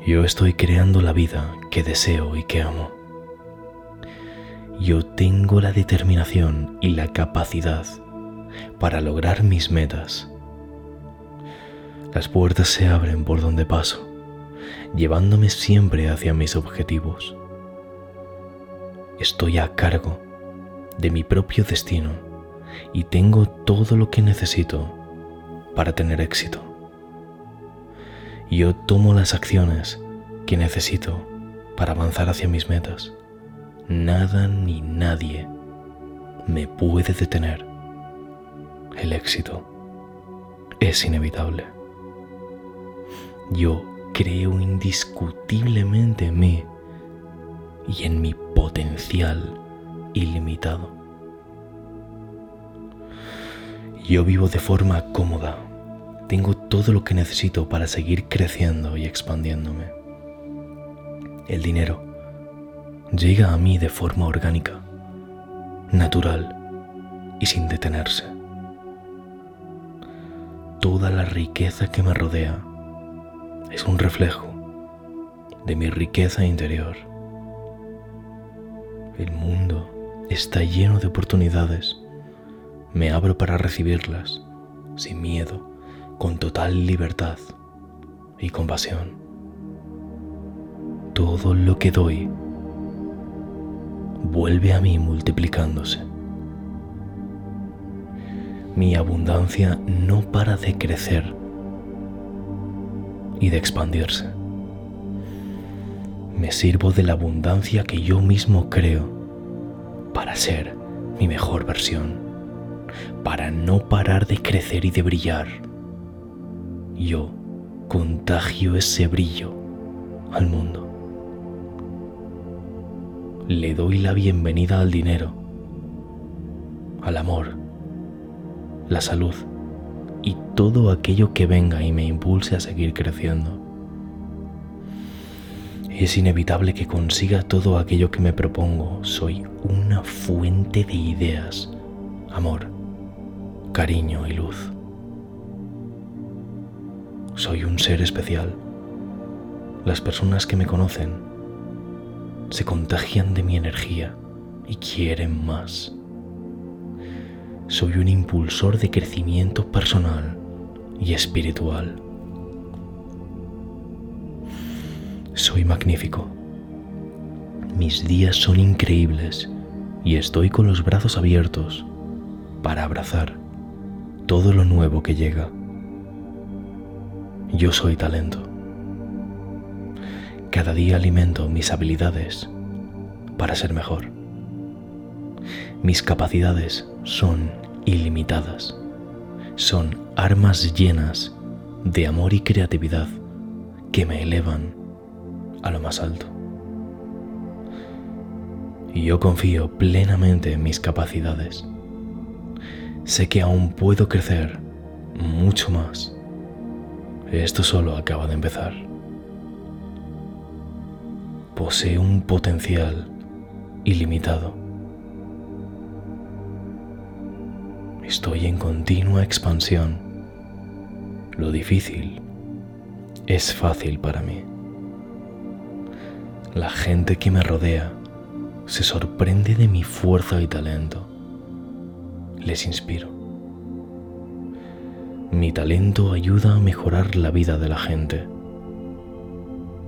Yo estoy creando la vida que deseo y que amo. Yo tengo la determinación y la capacidad para lograr mis metas. Las puertas se abren por donde paso, llevándome siempre hacia mis objetivos. Estoy a cargo de mi propio destino y tengo todo lo que necesito para tener éxito. Yo tomo las acciones que necesito para avanzar hacia mis metas. Nada ni nadie me puede detener. El éxito es inevitable. Yo creo indiscutiblemente en mí y en mi potencial ilimitado. Yo vivo de forma cómoda. Tengo todo lo que necesito para seguir creciendo y expandiéndome. El dinero llega a mí de forma orgánica, natural y sin detenerse. Toda la riqueza que me rodea es un reflejo de mi riqueza interior. El mundo está lleno de oportunidades. Me abro para recibirlas, sin miedo, con total libertad y compasión. Todo lo que doy vuelve a mí multiplicándose. Mi abundancia no para de crecer y de expandirse. Me sirvo de la abundancia que yo mismo creo para ser mi mejor versión, para no parar de crecer y de brillar. Yo contagio ese brillo al mundo le doy la bienvenida al dinero, al amor, la salud y todo aquello que venga y me impulse a seguir creciendo. Es inevitable que consiga todo aquello que me propongo. Soy una fuente de ideas, amor, cariño y luz. Soy un ser especial. Las personas que me conocen se contagian de mi energía y quieren más. Soy un impulsor de crecimiento personal y espiritual. Soy magnífico. Mis días son increíbles y estoy con los brazos abiertos para abrazar todo lo nuevo que llega. Yo soy talento. Cada día alimento mis habilidades para ser mejor. Mis capacidades son ilimitadas. Son armas llenas de amor y creatividad que me elevan a lo más alto. Y yo confío plenamente en mis capacidades. Sé que aún puedo crecer mucho más. Esto solo acaba de empezar posee un potencial ilimitado. Estoy en continua expansión. Lo difícil es fácil para mí. La gente que me rodea se sorprende de mi fuerza y talento. Les inspiro. Mi talento ayuda a mejorar la vida de la gente.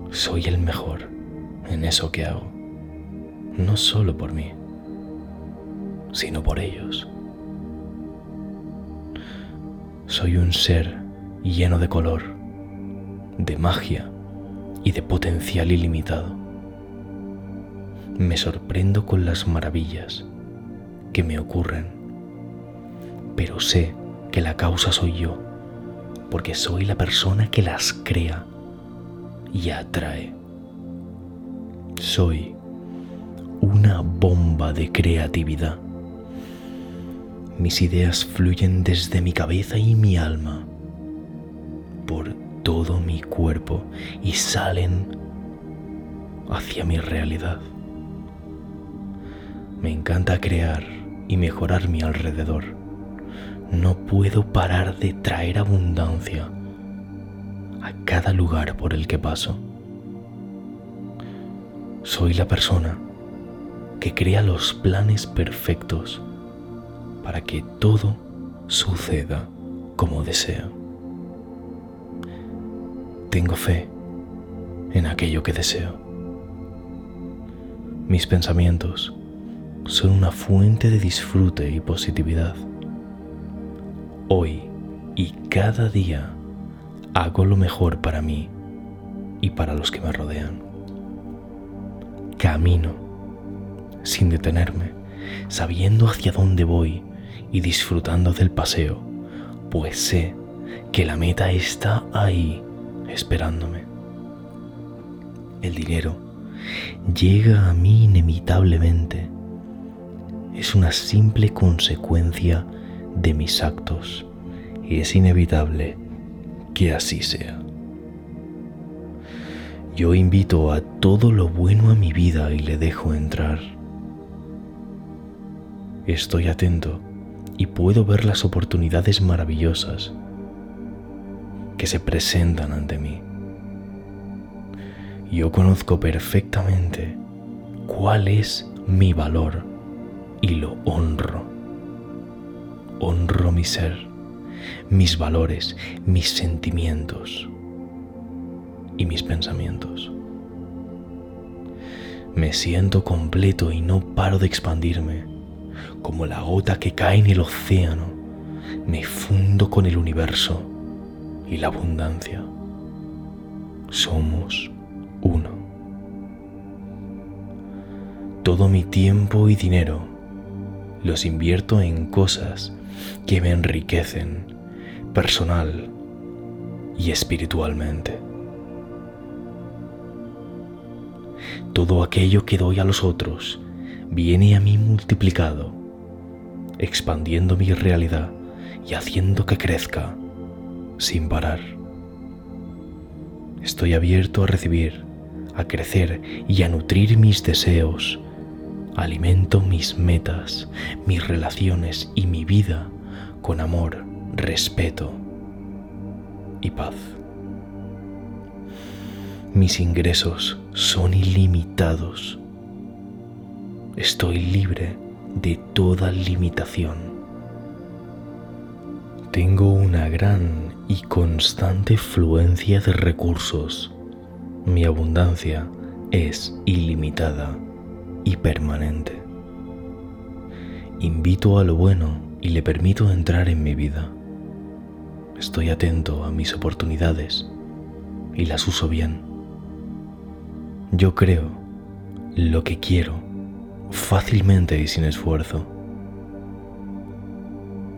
Soy el mejor en eso que hago, no solo por mí, sino por ellos. Soy un ser lleno de color, de magia y de potencial ilimitado. Me sorprendo con las maravillas que me ocurren, pero sé que la causa soy yo, porque soy la persona que las crea y atrae. Soy una bomba de creatividad. Mis ideas fluyen desde mi cabeza y mi alma por todo mi cuerpo y salen hacia mi realidad. Me encanta crear y mejorar mi alrededor. No puedo parar de traer abundancia a cada lugar por el que paso. Soy la persona que crea los planes perfectos para que todo suceda como deseo. Tengo fe en aquello que deseo. Mis pensamientos son una fuente de disfrute y positividad. Hoy y cada día hago lo mejor para mí y para los que me rodean. Camino sin detenerme, sabiendo hacia dónde voy y disfrutando del paseo, pues sé que la meta está ahí esperándome. El dinero llega a mí inevitablemente. Es una simple consecuencia de mis actos y es inevitable que así sea. Yo invito a todo lo bueno a mi vida y le dejo entrar. Estoy atento y puedo ver las oportunidades maravillosas que se presentan ante mí. Yo conozco perfectamente cuál es mi valor y lo honro. Honro mi ser, mis valores, mis sentimientos y mis pensamientos. Me siento completo y no paro de expandirme, como la gota que cae en el océano. Me fundo con el universo y la abundancia. Somos uno. Todo mi tiempo y dinero los invierto en cosas que me enriquecen personal y espiritualmente. todo aquello que doy a los otros viene a mí multiplicado, expandiendo mi realidad y haciendo que crezca sin parar. Estoy abierto a recibir, a crecer y a nutrir mis deseos. Alimento mis metas, mis relaciones y mi vida con amor, respeto y paz. Mis ingresos son ilimitados. Estoy libre de toda limitación. Tengo una gran y constante fluencia de recursos. Mi abundancia es ilimitada y permanente. Invito a lo bueno y le permito entrar en mi vida. Estoy atento a mis oportunidades y las uso bien. Yo creo lo que quiero fácilmente y sin esfuerzo.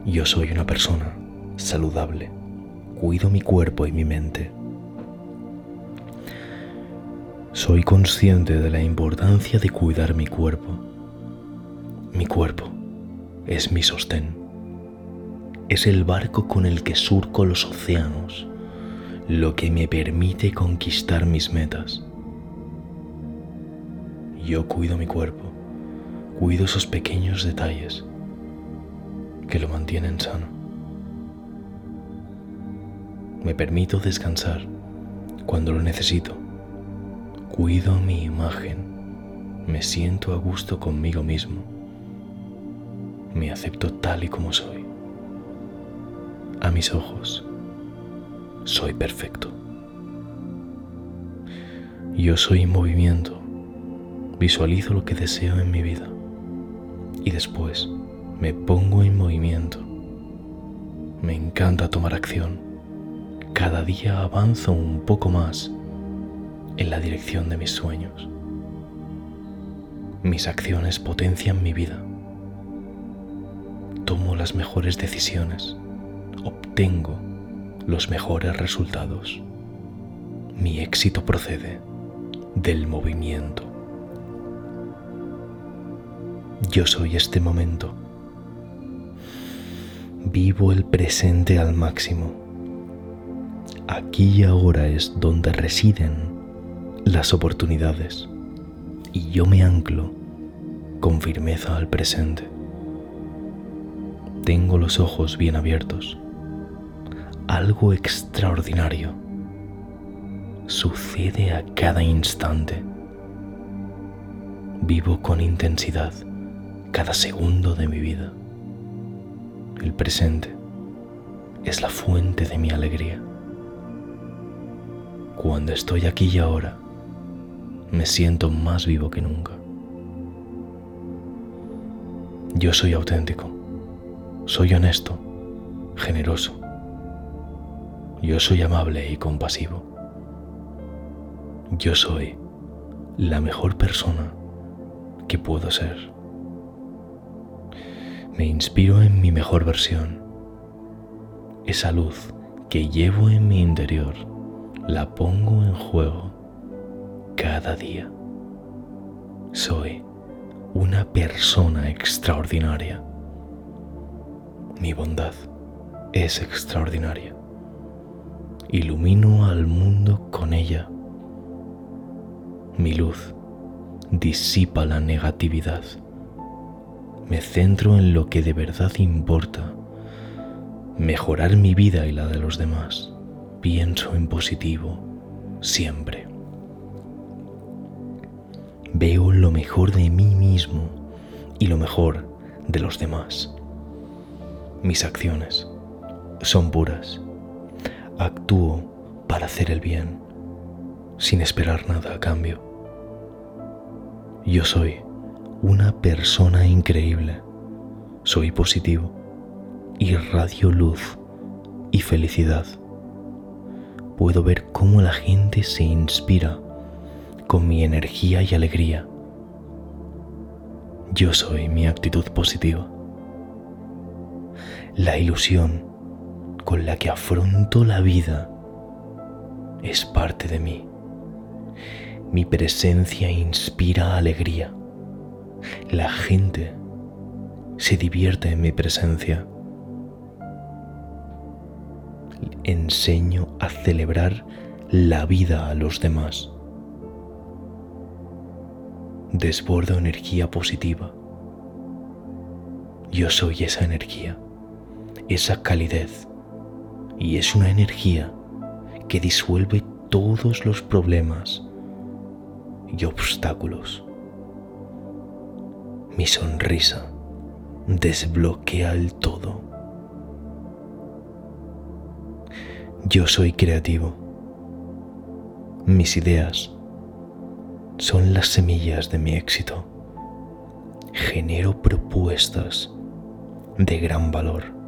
Yo soy una persona saludable. Cuido mi cuerpo y mi mente. Soy consciente de la importancia de cuidar mi cuerpo. Mi cuerpo es mi sostén. Es el barco con el que surco los océanos, lo que me permite conquistar mis metas. Yo cuido mi cuerpo, cuido esos pequeños detalles que lo mantienen sano. Me permito descansar cuando lo necesito. Cuido mi imagen. Me siento a gusto conmigo mismo. Me acepto tal y como soy. A mis ojos, soy perfecto. Yo soy movimiento Visualizo lo que deseo en mi vida y después me pongo en movimiento. Me encanta tomar acción. Cada día avanzo un poco más en la dirección de mis sueños. Mis acciones potencian mi vida. Tomo las mejores decisiones. Obtengo los mejores resultados. Mi éxito procede del movimiento. Yo soy este momento. Vivo el presente al máximo. Aquí y ahora es donde residen las oportunidades y yo me anclo con firmeza al presente. Tengo los ojos bien abiertos. Algo extraordinario sucede a cada instante. Vivo con intensidad cada segundo de mi vida. El presente es la fuente de mi alegría. Cuando estoy aquí y ahora, me siento más vivo que nunca. Yo soy auténtico, soy honesto, generoso Yo soy amable y compasivo. Yo soy la mejor persona que puedo ser. Me inspiro en mi mejor versión. Esa luz que llevo en mi interior la pongo en juego cada día. Soy una persona extraordinaria. Mi bondad es extraordinaria. Ilumino al mundo con ella. Mi luz disipa la negatividad. Me centro en lo que de verdad importa. Mejorar mi vida y la de los demás. Pienso en positivo siempre. Veo lo mejor de mí mismo y lo mejor de los demás. Mis acciones son puras. Actúo para hacer el bien, sin esperar nada a cambio. Yo soy una persona increíble. Soy positivo. Irradio luz y felicidad. Puedo ver cómo la gente se inspira con mi energía y alegría. Yo soy mi actitud positiva. La ilusión con la que afronto la vida es parte de mí. Mi presencia inspira alegría. La gente se divierte en mi presencia. Enseño a celebrar la vida a los demás. Desbordo energía positiva. Yo soy esa energía, esa calidez y es una energía que disuelve todos los problemas y obstáculos. Mi sonrisa desbloquea el todo. Yo soy creativo. Mis ideas son las semillas de mi éxito. Genero propuestas de gran valor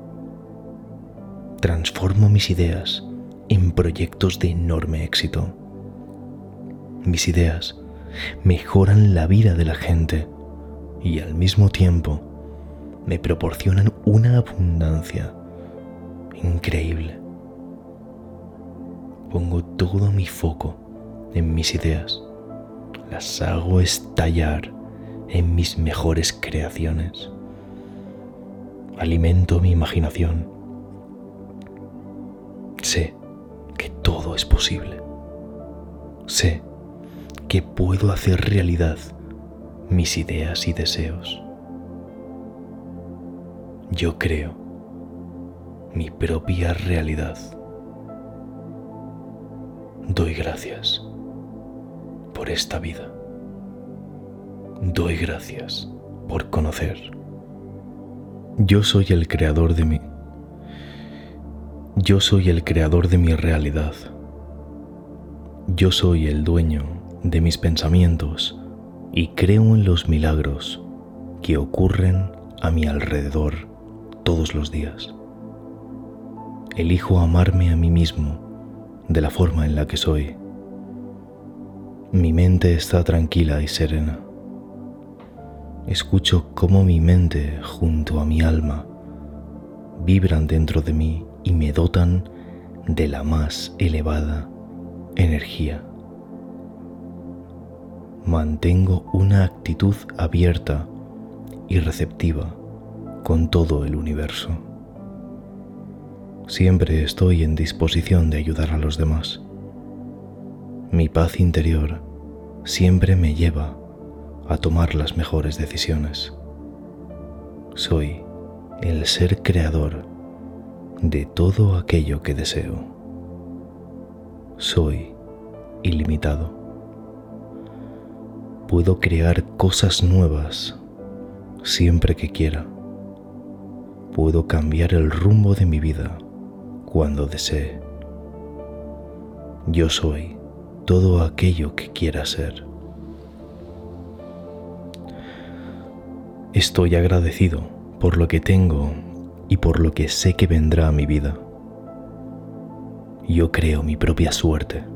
transformo mis ideas en proyectos de enorme éxito. Mis ideas mejoran la vida de la gente y al mismo tiempo me proporcionan una abundancia increíble. Pongo todo mi foco en mis ideas, las hago estallar en mis mejores creaciones. Alimento mi imaginación Sé que todo es posible. Sé que puedo hacer realidad mis ideas y deseos. Yo creo mi propia realidad. Doy gracias por esta vida. Doy gracias por conocer. Yo soy el creador de mí yo soy el creador de mi realidad. Yo soy el dueño de mis pensamientos y creo en los milagros que ocurren a mi alrededor todos los días. Elijo amarme a mí mismo de la forma en la que soy. Mi mente está tranquila y serena. Escucho cómo mi mente junto a mi alma vibran dentro de mí y me dotan de la más elevada energía. Mantengo una actitud abierta y receptiva con todo el universo. Siempre estoy en disposición de ayudar a los demás. Mi paz interior siempre me lleva a tomar las mejores decisiones. Soy el ser creador de todo aquello que deseo. Soy ilimitado. Puedo crear cosas nuevas siempre que quiera. Puedo cambiar el rumbo de mi vida cuando desee. Yo soy todo aquello que quiera ser. Estoy agradecido por lo que tengo y por lo que sé que vendrá a mi vida. Yo creo mi propia suerte.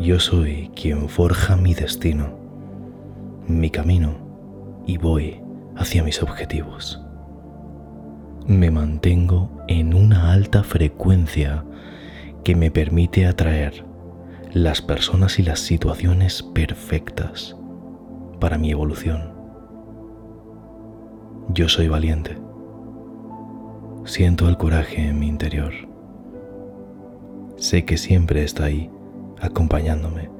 Yo soy quien forja mi destino, mi camino y voy hacia mis objetivos. Me mantengo en una alta frecuencia que me permite atraer las personas y las situaciones perfectas para mi evolución. Yo soy valiente. Siento el coraje en mi interior. Sé que siempre está ahí, acompañándome,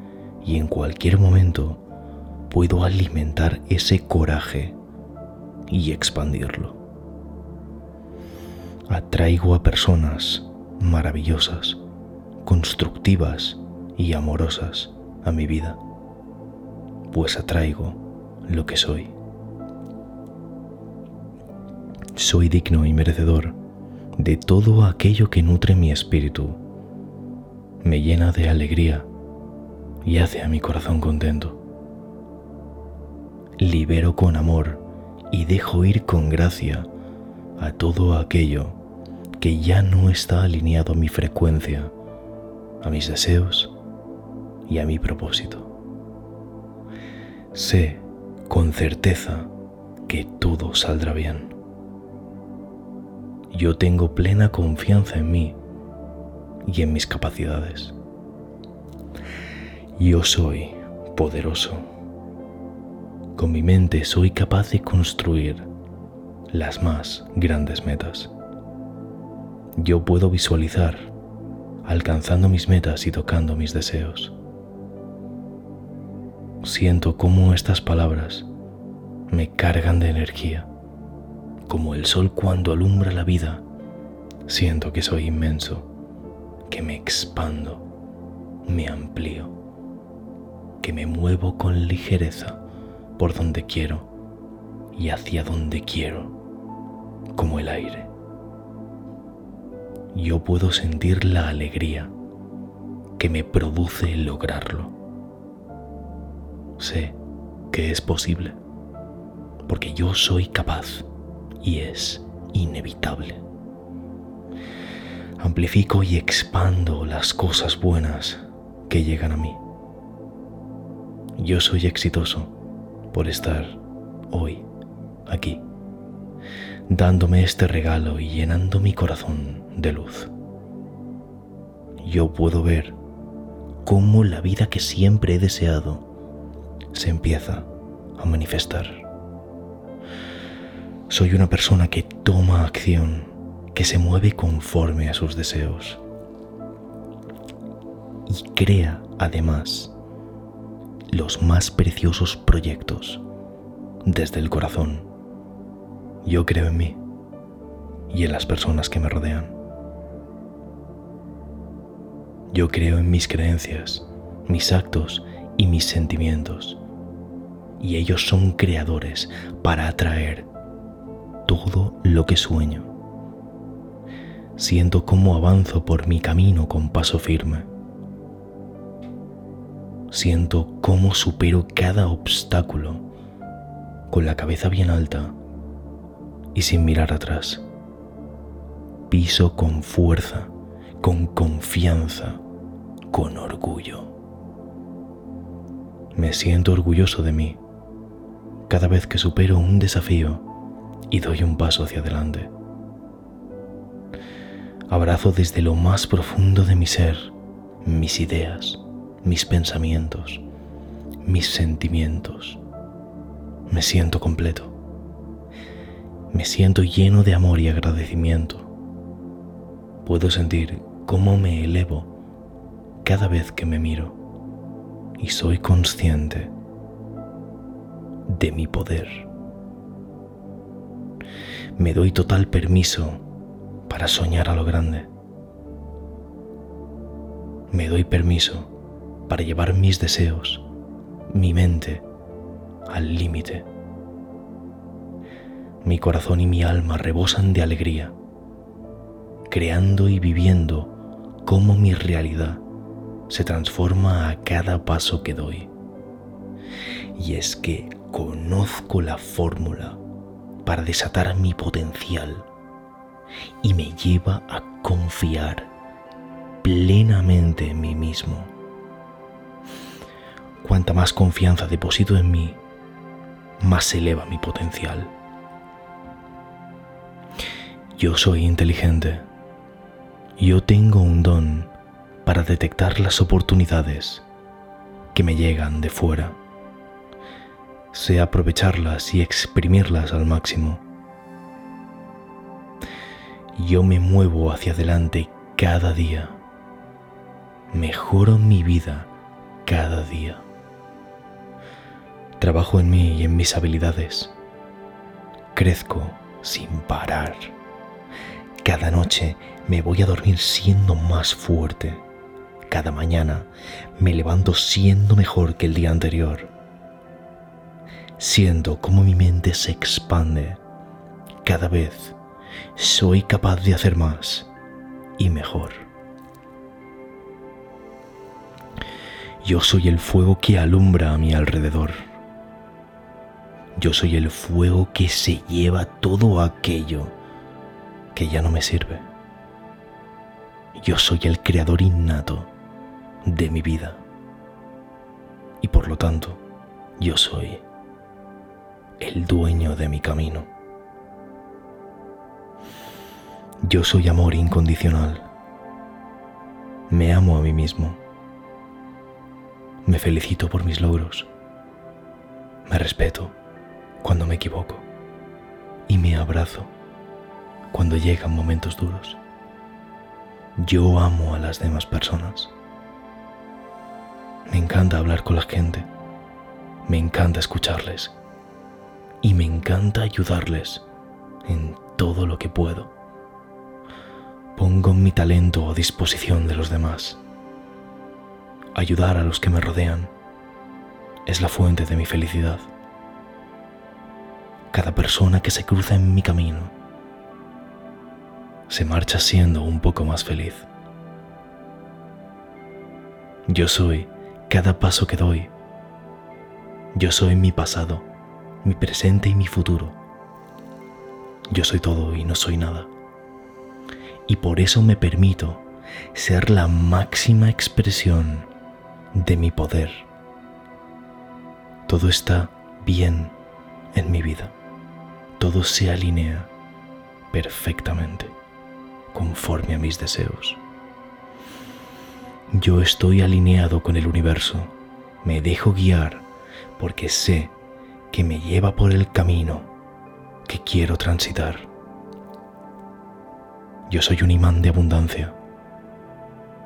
y en cualquier momento puedo alimentar ese coraje y expandirlo. Atraigo a personas maravillosas, constructivas y amorosas a mi vida, pues atraigo lo que soy. Soy digno y merecedor de todo aquello que nutre mi espíritu, me llena de alegría y hace a mi corazón contento. Libero con amor y dejo ir con gracia a todo aquello que ya no está alineado a mi frecuencia, a mis deseos y a mi propósito. Sé con certeza que todo saldrá bien. Yo tengo plena confianza en mí y en mis capacidades. Yo soy poderoso. Con mi mente soy capaz de construir las más grandes metas. Yo puedo visualizar alcanzando mis metas y tocando mis deseos. Siento cómo estas palabras me cargan de energía, como el sol cuando alumbra la vida. Siento que soy inmenso, que me expando, me amplío, que me muevo con ligereza por donde quiero y hacia donde quiero, como el aire. Yo puedo sentir la alegría que me produce lograrlo sé que es posible, porque yo soy capaz y es inevitable. Amplifico y expando las cosas buenas que llegan a mí. Yo soy exitoso por estar hoy aquí, dándome este regalo y llenando mi corazón de luz. Yo puedo ver cómo la vida que siempre he deseado se empieza a manifestar. Soy una persona que toma acción, que se mueve conforme a sus deseos y crea además los más preciosos proyectos desde el corazón. Yo creo en mí y en las personas que me rodean. Yo creo en mis creencias, mis actos y mis sentimientos. Y ellos son creadores para atraer todo lo que sueño. Siento cómo avanzo por mi camino con paso firme. Siento cómo supero cada obstáculo con la cabeza bien alta y sin mirar atrás. Piso con fuerza, con confianza, con orgullo. Me siento orgulloso de mí cada vez que supero un desafío y doy un paso hacia adelante. Abrazo desde lo más profundo de mi ser mis ideas, mis pensamientos, mis sentimientos. Me siento completo. Me siento lleno de amor y agradecimiento. Puedo sentir cómo me elevo cada vez que me miro y soy consciente de mi poder. Me doy total permiso para soñar a lo grande. Me doy permiso para llevar mis deseos, mi mente, al límite. Mi corazón y mi alma rebosan de alegría, creando y viviendo cómo mi realidad se transforma a cada paso que doy. Y es que conozco la fórmula para desatar mi potencial y me lleva a confiar plenamente en mí mismo. Cuanta más confianza deposito en mí, más se eleva mi potencial. Yo soy inteligente. Yo tengo un don para detectar las oportunidades que me llegan de fuera. Sé aprovecharlas y exprimirlas al máximo. Yo me muevo hacia adelante cada día. Mejoro mi vida cada día. Trabajo en mí y en mis habilidades. Crezco sin parar. Cada noche me voy a dormir siendo más fuerte. Cada mañana me levanto siendo mejor que el día anterior. Siento cómo mi mente se expande. Cada vez soy capaz de hacer más y mejor. Yo soy el fuego que alumbra a mi alrededor. Yo soy el fuego que se lleva todo aquello que ya no me sirve. Yo soy el creador innato de mi vida. Y por lo tanto, yo soy el dueño de mi camino. Yo soy amor incondicional. Me amo a mí mismo. Me felicito por mis logros. Me respeto cuando me equivoco y me abrazo cuando llegan momentos duros. Yo amo a las demás personas. Me encanta hablar con la gente. Me encanta escucharles. Y me encanta ayudarles en todo lo que puedo. Pongo mi talento a disposición de los demás. Ayudar a los que me rodean es la fuente de mi felicidad cada persona que se cruza en mi camino se marcha siendo un poco más feliz. Yo soy cada paso que doy. Yo soy mi pasado, mi presente y mi futuro. Yo soy todo y no soy nada. Y por eso me permito ser la máxima expresión de mi poder. Todo está bien en mi vida todo se alinea perfectamente conforme a mis deseos. Yo estoy alineado con el universo, me dejo guiar porque sé que me lleva por el camino que quiero transitar. Yo soy un imán de abundancia.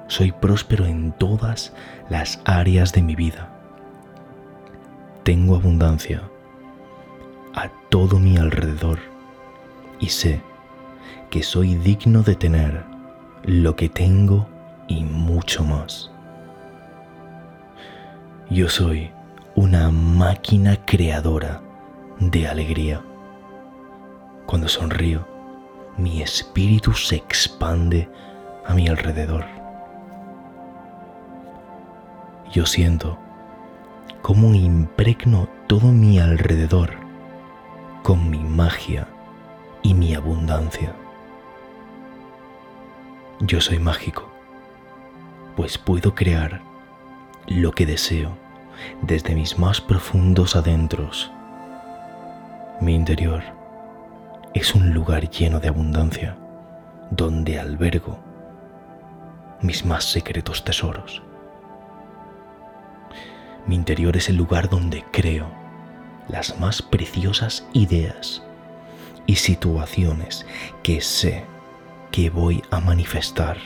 Soy próspero en todas las áreas de mi vida. Tengo abundancia a todo mi alrededor y sé que soy digno de tener lo que tengo y mucho más. Yo soy una máquina creadora de alegría. Cuando sonrío, mi espíritu se expande a mi alrededor. Yo siento cómo impregno todo mi alrededor con mi magia y mi abundancia. Yo soy mágico, pues puedo crear lo que deseo desde mis más profundos adentros. Mi interior es un lugar lleno de abundancia, donde albergo mis más secretos tesoros. Mi interior es el lugar donde creo las más preciosas ideas y situaciones que sé que voy a manifestar.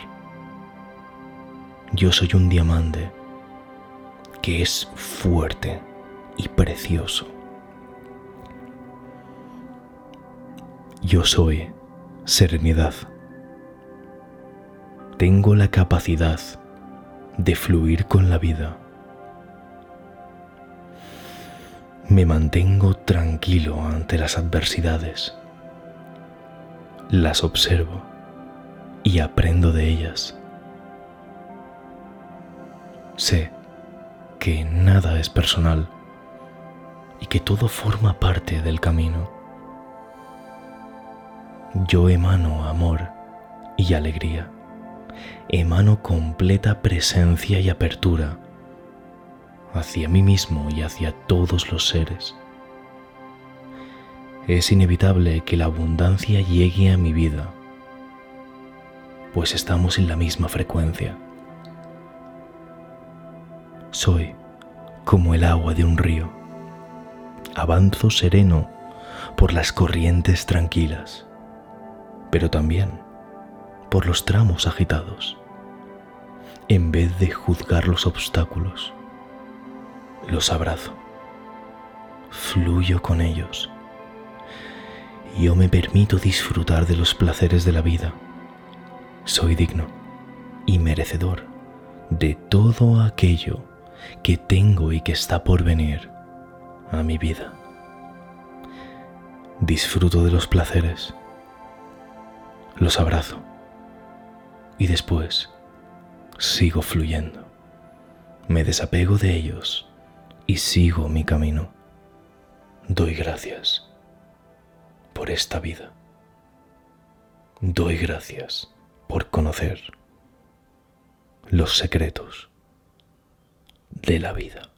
Yo soy un diamante que es fuerte y precioso. Yo soy serenidad. Tengo la capacidad de fluir con la vida me mantengo tranquilo ante las adversidades. Las observo y aprendo de ellas. Sé que nada es personal y que todo forma parte del camino. Yo emano amor y alegría emano completa presencia y apertura hacia mí mismo y hacia todos los seres. Es inevitable que la abundancia llegue a mi vida, pues estamos en la misma frecuencia. Soy como el agua de un río. Avanzo sereno por las corrientes tranquilas, pero también por los tramos agitados. En vez de juzgar los obstáculos, los abrazo, fluyo con ellos. Yo me permito disfrutar de los placeres de la vida. Soy digno y merecedor de todo aquello que tengo y que está por venir a mi vida. Disfruto de los placeres, los abrazo y después sigo fluyendo. Me desapego de ellos y sigo mi camino. Doy gracias por esta vida. Doy gracias por conocer los secretos de la vida.